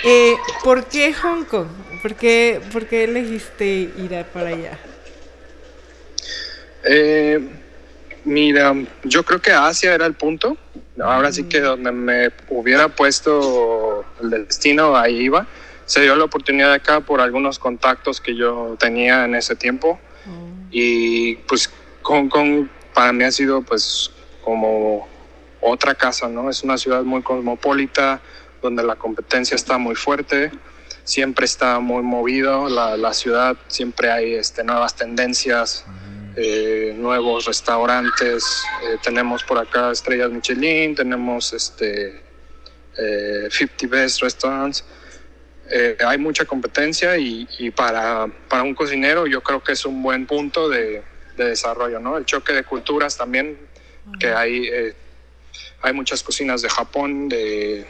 Eh, ¿Por qué Hong Kong? ¿Por qué, por qué elegiste ir para allá? Eh, mira, yo creo que Asia era el punto. Ahora sí que mm. donde me hubiera puesto el destino, ahí iba. Se dio la oportunidad acá por algunos contactos que yo tenía en ese tiempo. Y pues Hong Kong para mí ha sido pues como otra casa, ¿no? Es una ciudad muy cosmopolita, donde la competencia está muy fuerte, siempre está muy movido la, la ciudad, siempre hay este, nuevas tendencias, eh, nuevos restaurantes, eh, tenemos por acá estrellas Michelin, tenemos este, 50 eh, Best Restaurants. Eh, hay mucha competencia y, para, para, un cocinero yo creo que es un buen punto de, desarrollo, ¿no? El choque de culturas también, que hay, eh, hay muchas cocinas de Japón, de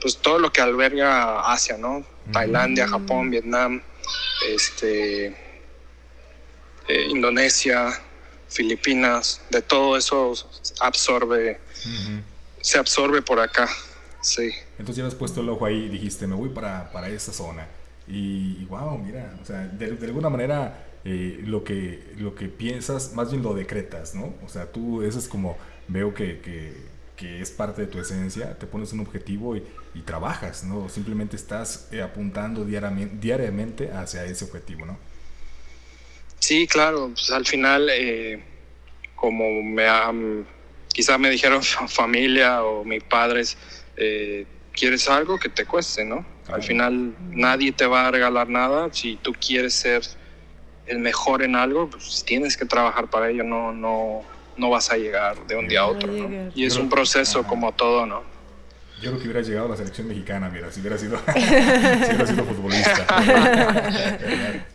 pues todo lo que alberga Asia, ¿no? Tailandia, Japón, Vietnam, este, eh, Indonesia, Filipinas, de todo eso absorbe, se absorbe por acá. sí. Entonces ya has puesto el ojo ahí y dijiste, me voy para, para esa zona. Y, wow, mira, o sea, de, de alguna manera eh, lo, que, lo que piensas, más bien lo decretas, ¿no? O sea, tú, eso es como, veo que, que, que es parte de tu esencia, te pones un objetivo y, y trabajas, ¿no? Simplemente estás eh, apuntando diariamente, diariamente hacia ese objetivo, ¿no? Sí, claro, pues al final, eh, como me han, quizá me dijeron familia o mis padres, eh, quieres algo que te cueste, ¿no? Al final nadie te va a regalar nada. Si tú quieres ser el mejor en algo, pues tienes que trabajar para ello, no, no, no vas a llegar de un día a otro, ¿no? Y es un proceso como todo, ¿no? Yo creo que hubiera llegado a la selección mexicana, mira, si hubiera sido, si hubiera sido futbolista.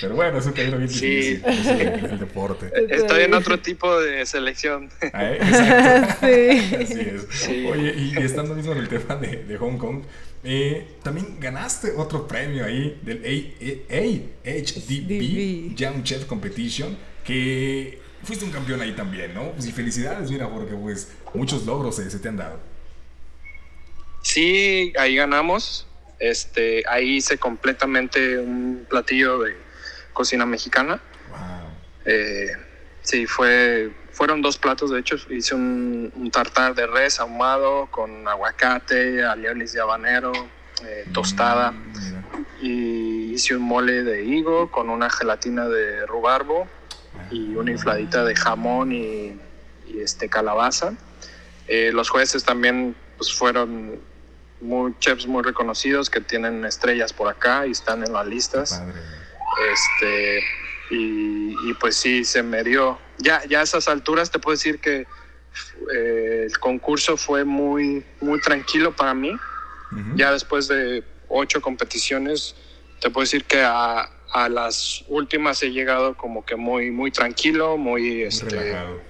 Pero bueno, es un camino bien difícil, sí. el, el, deporte. Estoy en otro tipo de selección. Ah, ¿eh? Exacto. Sí. Así es. Sí. Oye, y estando mismo en el tema de, de Hong Kong, eh, también ganaste otro premio ahí del AHDB Young Chef Competition, que fuiste un campeón ahí también, ¿no? Pues y felicidades, mira, porque pues muchos logros se, se te han dado. Sí, ahí ganamos. Este, ahí hice completamente un platillo de cocina mexicana. Wow. Eh, sí, fue, fueron dos platos, de hecho, hice un, un tartar de res ahumado con aguacate, aliolis de habanero, eh, tostada, mm, y hice un mole de higo con una gelatina de rubarbo y una infladita de jamón y, y este, calabaza. Eh, los jueces también pues, fueron muy, chefs muy reconocidos que tienen estrellas por acá y están en las listas. Este, y, y, pues sí, se me dio. Ya, ya a esas alturas te puedo decir que eh, el concurso fue muy, muy tranquilo para mí. Uh -huh. Ya después de ocho competiciones, te puedo decir que a, a, las últimas he llegado como que muy, muy tranquilo, muy... Muy este, relajado.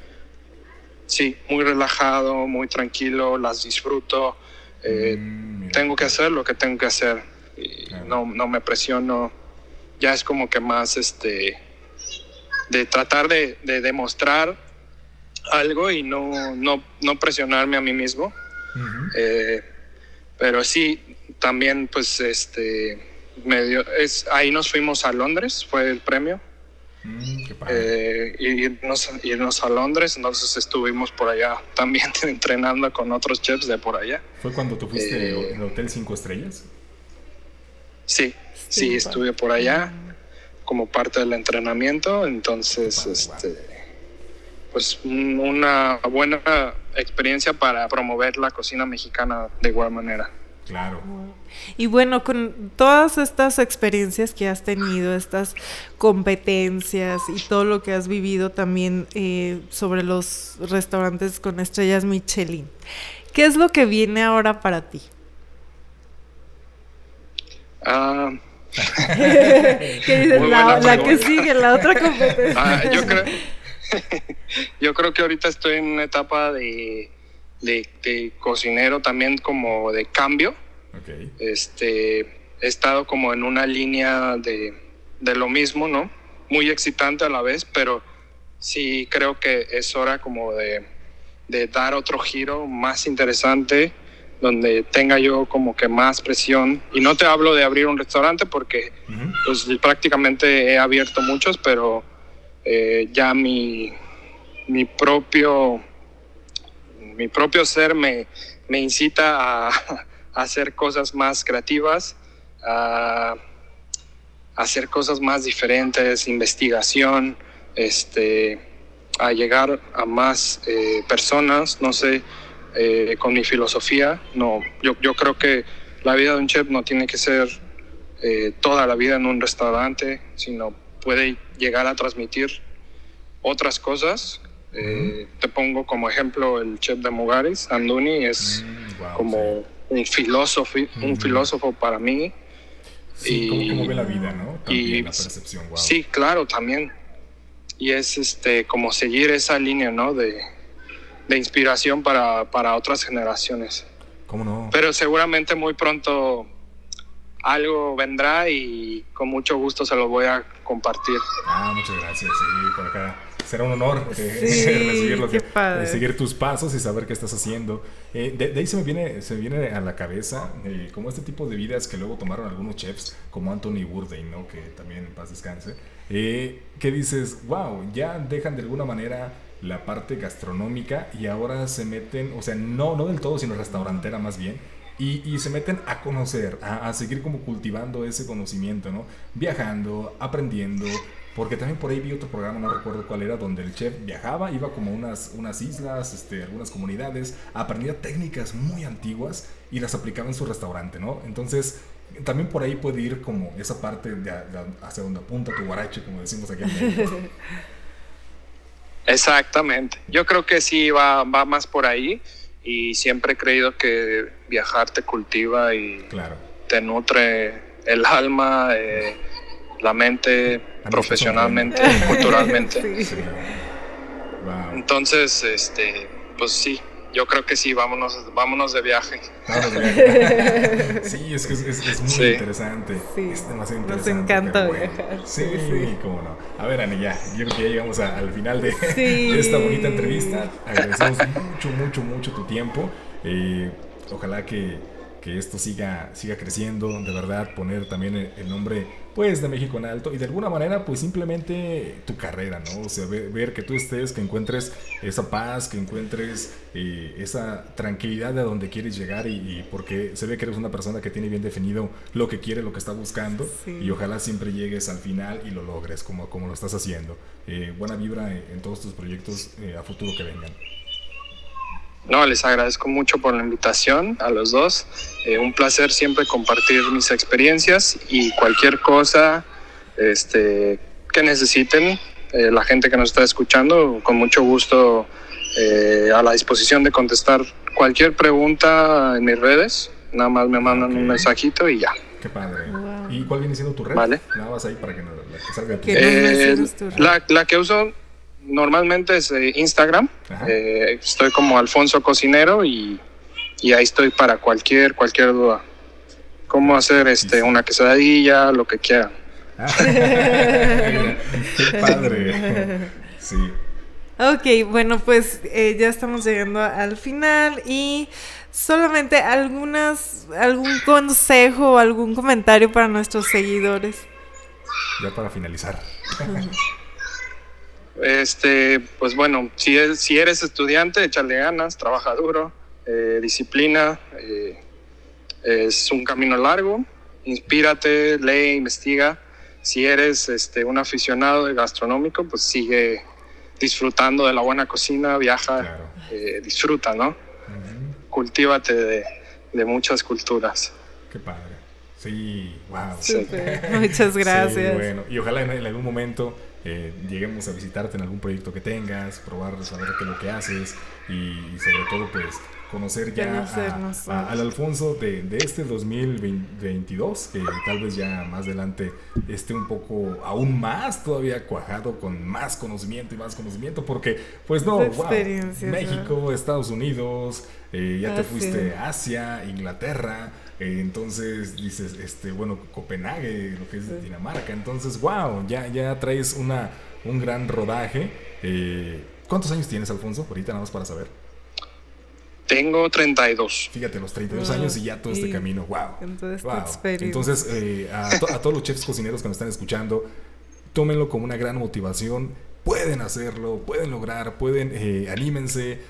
Sí, muy relajado, muy tranquilo, las disfruto. Eh, Mm, tengo que hacer lo que tengo que hacer. Y Claro. no, no me presiono. Ya es como que más este de tratar de, de demostrar algo y no, no, no presionarme a mí mismo. Eh, pero sí, también pues este me dio- es, ahí nos fuimos a Londres, fue el premio. Mm, qué. Eh, irnos, irnos a Londres, entonces estuvimos por allá también entrenando con otros chefs de por allá. ¿Fue cuando tú fuiste eh, en el Hotel 5 Estrellas? Sí, Sí, estuve por allá como parte del entrenamiento, entonces, Padre, este, pues un- una buena experiencia para promover la cocina mexicana de igual manera. Claro. Y bueno, con todas estas experiencias que has tenido, estas competencias y todo lo que has vivido también eh, sobre los restaurantes con estrellas Michelin, ¿qué es lo que viene ahora para ti? Ah, ¿Qué dices? La, la que sigue, la otra competencia. ah, yo creo, yo creo que ahorita estoy en una etapa de, de, de cocinero también como de cambio. Este, he estado como en una línea de, de lo mismo, ¿no? Muy excitante a la vez, pero sí creo que es hora como de, de dar otro giro más interesante, donde tenga yo como que más presión. Y no te hablo de abrir un restaurante porque Ujú. pues prácticamente he abierto muchos, pero eh, ya mi, mi propio mi propio ser me, me incita a hacer cosas más creativas, hacer cosas más diferentes, investigación, este, a llegar a más eh, personas, no sé, eh, con mi filosofía. No, yo, yo creo que la vida de un chef no tiene que ser eh, toda la vida en un restaurante, sino puede llegar a transmitir otras cosas. Eh, Te pongo como ejemplo el chef de Mugares, Anduni, es Mm, wow, como un filósofo, un filósofo para mí. Sí, Sí, ¿cómo, y- la vida, ¿no? También y- la percepción, wow. Sí, claro, también. Y es este como seguir esa línea, ¿no? De, de inspiración para, para otras generaciones. ¿Cómo no? Pero seguramente muy pronto algo vendrá y con mucho gusto se lo voy a compartir. Ah, muchas gracias. Sí, por acá será un honor eh, seguir tus pasos y saber qué estás haciendo. Eh, de, ahí se me viene, se viene a la cabeza eh, como este tipo de vidas que luego tomaron algunos chefs, como Anthony Bourdain, ¿no? que también en paz descanse, que dices, wow, ya dejan de alguna manera la parte gastronómica y ahora se meten, o sea, no, no del todo, sino restaurantera más bien, y, se meten a conocer, a, a, seguir como cultivando ese conocimiento, ¿no? Viajando, aprendiendo, porque también por ahí vi otro programa, no recuerdo cuál era, donde el chef viajaba, iba como a unas, unas islas, este, algunas comunidades, aprendía técnicas muy antiguas y las aplicaba en su restaurante, ¿no? Entonces, también por ahí puede ir como esa parte de, hacia donde apunta tu guarache, como decimos aquí en México. Exactamente. Yo creo que sí va, va más por ahí y siempre he creído que viajar te cultiva y te nutre el alma. Eh, la mente profesionalmente, culturalmente. Entonces, este, pues sí, yo creo que sí, vámonos, vámonos de viaje. sí, es que es, muy interesante. Es demasiado interesante. Nos encanta viajar. Sí, sí, cómo no. A ver, Ani, ya, yo creo que ya llegamos al final de, esta bonita entrevista. Agradecemos mucho, mucho, mucho tu tiempo. Eh, ojalá que, que, esto siga, siga creciendo, de verdad, poner también el nombre pues de México en alto y de alguna manera pues simplemente tu carrera, ¿no? O sea, ver, que tú estés, que encuentres esa paz, que encuentres eh, esa tranquilidad de a donde quieres llegar y, porque se ve que eres una persona que tiene bien definido lo que quiere, lo que está buscando y ojalá siempre llegues al final y lo logres como, como lo estás haciendo. Eh, buena vibra en, todos tus proyectos eh, a futuro que vengan. No, les agradezco mucho por la invitación a los dos. Eh, un placer siempre compartir mis experiencias y cualquier cosa este, que necesiten, eh, la gente que nos está escuchando, con mucho gusto eh, a la disposición de contestar cualquier pregunta en mis redes. Nada más me mandan un mensajito y ya. Qué padre. ¿Y cuál viene siendo tu red? Vale. Nada más ahí para que, nos, salga la, la que uso normalmente es eh, Instagram. Eh, estoy como Alfonso Cocinero y, ahí estoy para cualquier, cualquier duda. Cómo hacer este, una quesadilla, lo que quieran. Ah. Qué padre. Sí. Ok, bueno, pues eh, ya estamos llegando al final y solamente algunas, algún consejo o algún comentario para nuestros seguidores. Ya para finalizar. Este, pues bueno, si, si eres estudiante, échale ganas, trabaja duro, eh, disciplina, eh, es un camino largo, inspírate, lee, investiga. Si eres este, un aficionado de gastronómico, pues sigue disfrutando de la buena cocina, viaja, eh, disfruta, ¿no? Cultívate de, muchas culturas. Qué padre. Sí, wow. Muchas gracias. bueno, y ojalá en algún momento eh, lleguemos a visitarte en algún proyecto que tengas, probar, saber qué es lo que haces y, sobre todo pues conocer ya al Alfonso de, de, este 2022, que tal vez ya más adelante esté un poco aún más todavía cuajado con más conocimiento y más conocimiento, porque pues no, México, Estados Unidos, eh, ya te fuiste a Asia, Inglaterra, eh, entonces dices, este, bueno, Copenhague, lo que es Dinamarca. Entonces, wow, ya, ya traes una, un gran rodaje. Eh, ¿Cuántos años tienes, Alfonso? Ahorita nada más para saber. Tengo 32. Fíjate, los 32 años y ya todo este camino. Wow. Entonces, eh, a, a, todos los chefs cocineros que nos están escuchando, tómenlo como una gran motivación. Pueden hacerlo, pueden lograr, pueden, anímense.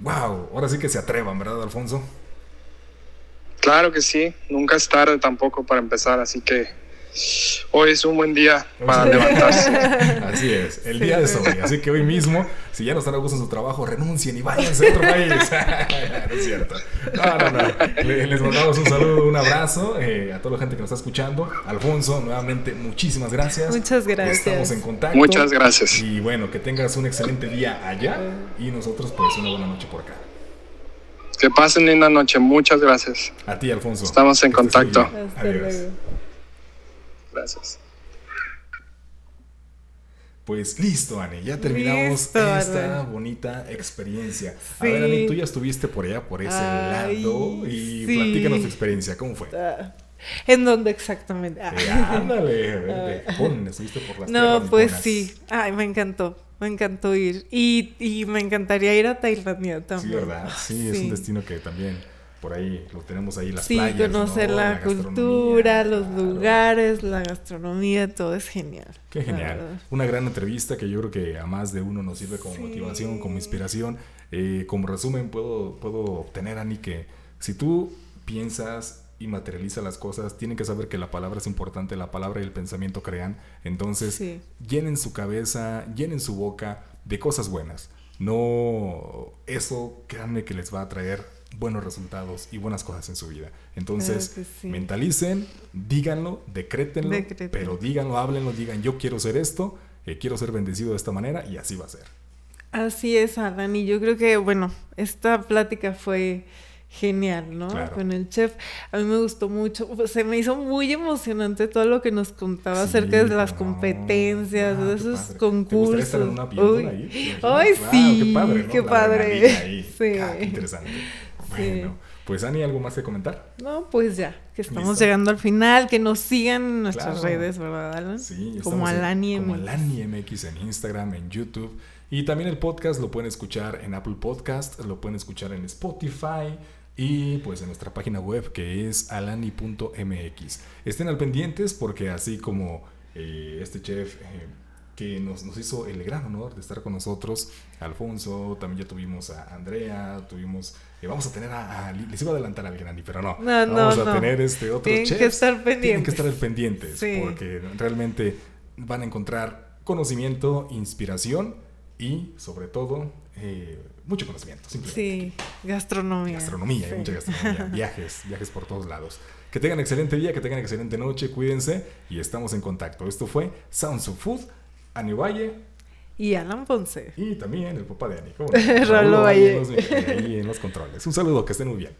Wow, ahora sí que se atrevan, ¿verdad, Alfonso? Claro que sí, nunca es tarde tampoco para empezar, así que hoy es un buen día para levantarse. Así es, el día de hoy. Así que hoy mismo, si ya no están a gusto en su trabajo, renuncien y váyanse a otro país. no es cierto. No, no, no. Les mandamos un saludo, un abrazo eh, a toda la gente que nos está escuchando. Alfonso, nuevamente, muchísimas gracias. Muchas gracias. Estamos en contacto. Muchas gracias. Y bueno, que tengas un excelente día allá y nosotros, pues, una buena noche por acá. Que pasen linda noche. Muchas gracias. A ti, Alfonso. Estamos en contacto. Adiós. Gracias. Pues listo, Ani, ya terminamos esta bonita experiencia. A ver, Ani, tú ya estuviste por allá, por ese lado, y platícanos tu experiencia, ¿cómo fue? Ah, ¿En dónde exactamente? Ah. Ándale, verde. estuviste por las No, pues sí. Ay, me encantó. Me encantó ir. Y, y me encantaría ir a Tailandia también. Sí, ¿verdad? Sí, es un destino que también por ahí lo tenemos ahí las sí, playas. Sí, conocer la, cultura, los lugares, la gastronomía, todo es genial. Qué genial. Una gran entrevista que yo creo que a más de uno nos sirve como motivación, como inspiración. Eh, como resumen, puedo, puedo obtener, Ani, que si tú piensas y materializas las cosas, tienen que saber que la palabra es importante, la palabra y el pensamiento crean. Entonces, llenen su cabeza, llenen su boca de cosas buenas. No, eso créanme que les va a traer buenos resultados y buenas cosas en su vida. Entonces, mentalicen, díganlo, decrétenlo, pero díganlo, háblenlo, digan, yo quiero ser esto, eh, quiero ser bendecido de esta manera y así va a ser. Así es, Adán, y yo creo que, bueno, esta plática fue genial, ¿no? Con el chef. A mí me gustó mucho. Se me hizo muy emocionante todo lo que nos contaba acerca de las competencias, de esos concursos. estar en una ahí? Ay, sí. Qué padre. Qué padre. Sí. Ah, qué interesante. Bueno, pues Ani, ¿algo más que comentar? No, pues ya, que estamos llegando al final, que nos sigan en nuestras redes, ¿verdad, Alan? Sí, como Alani. Como Alani MX en Instagram, en YouTube. Y también el podcast lo pueden escuchar en Apple Podcast, lo pueden escuchar en Spotify y pues en nuestra página web que es alani.mx. Estén al pendientes porque así como eh, este chef... Eh, que nos, nos, hizo el gran honor de estar con nosotros. Alfonso, también ya tuvimos a Andrea, tuvimos vamos a tener a, les iba a adelantar al Grandi, pero no. vamos a tener este otro Tienen que estar pendientes. Tienen que estar pendientes porque realmente van a encontrar conocimiento, inspiración y sobre todo eh, mucho conocimiento. Sí, gastronomía. Gastronomía, hay mucha gastronomía. viajes, viajes por todos lados. Que tengan excelente día, que tengan excelente noche, cuídense y estamos en contacto. Esto fue Sounds of Food, Valle y Alan Ponce. Y también el papá de Ani. Rolo Valle. Ahí en los controles. Un saludo, que estén muy bien.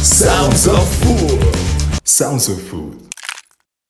Sounds of Food. Sounds of Food.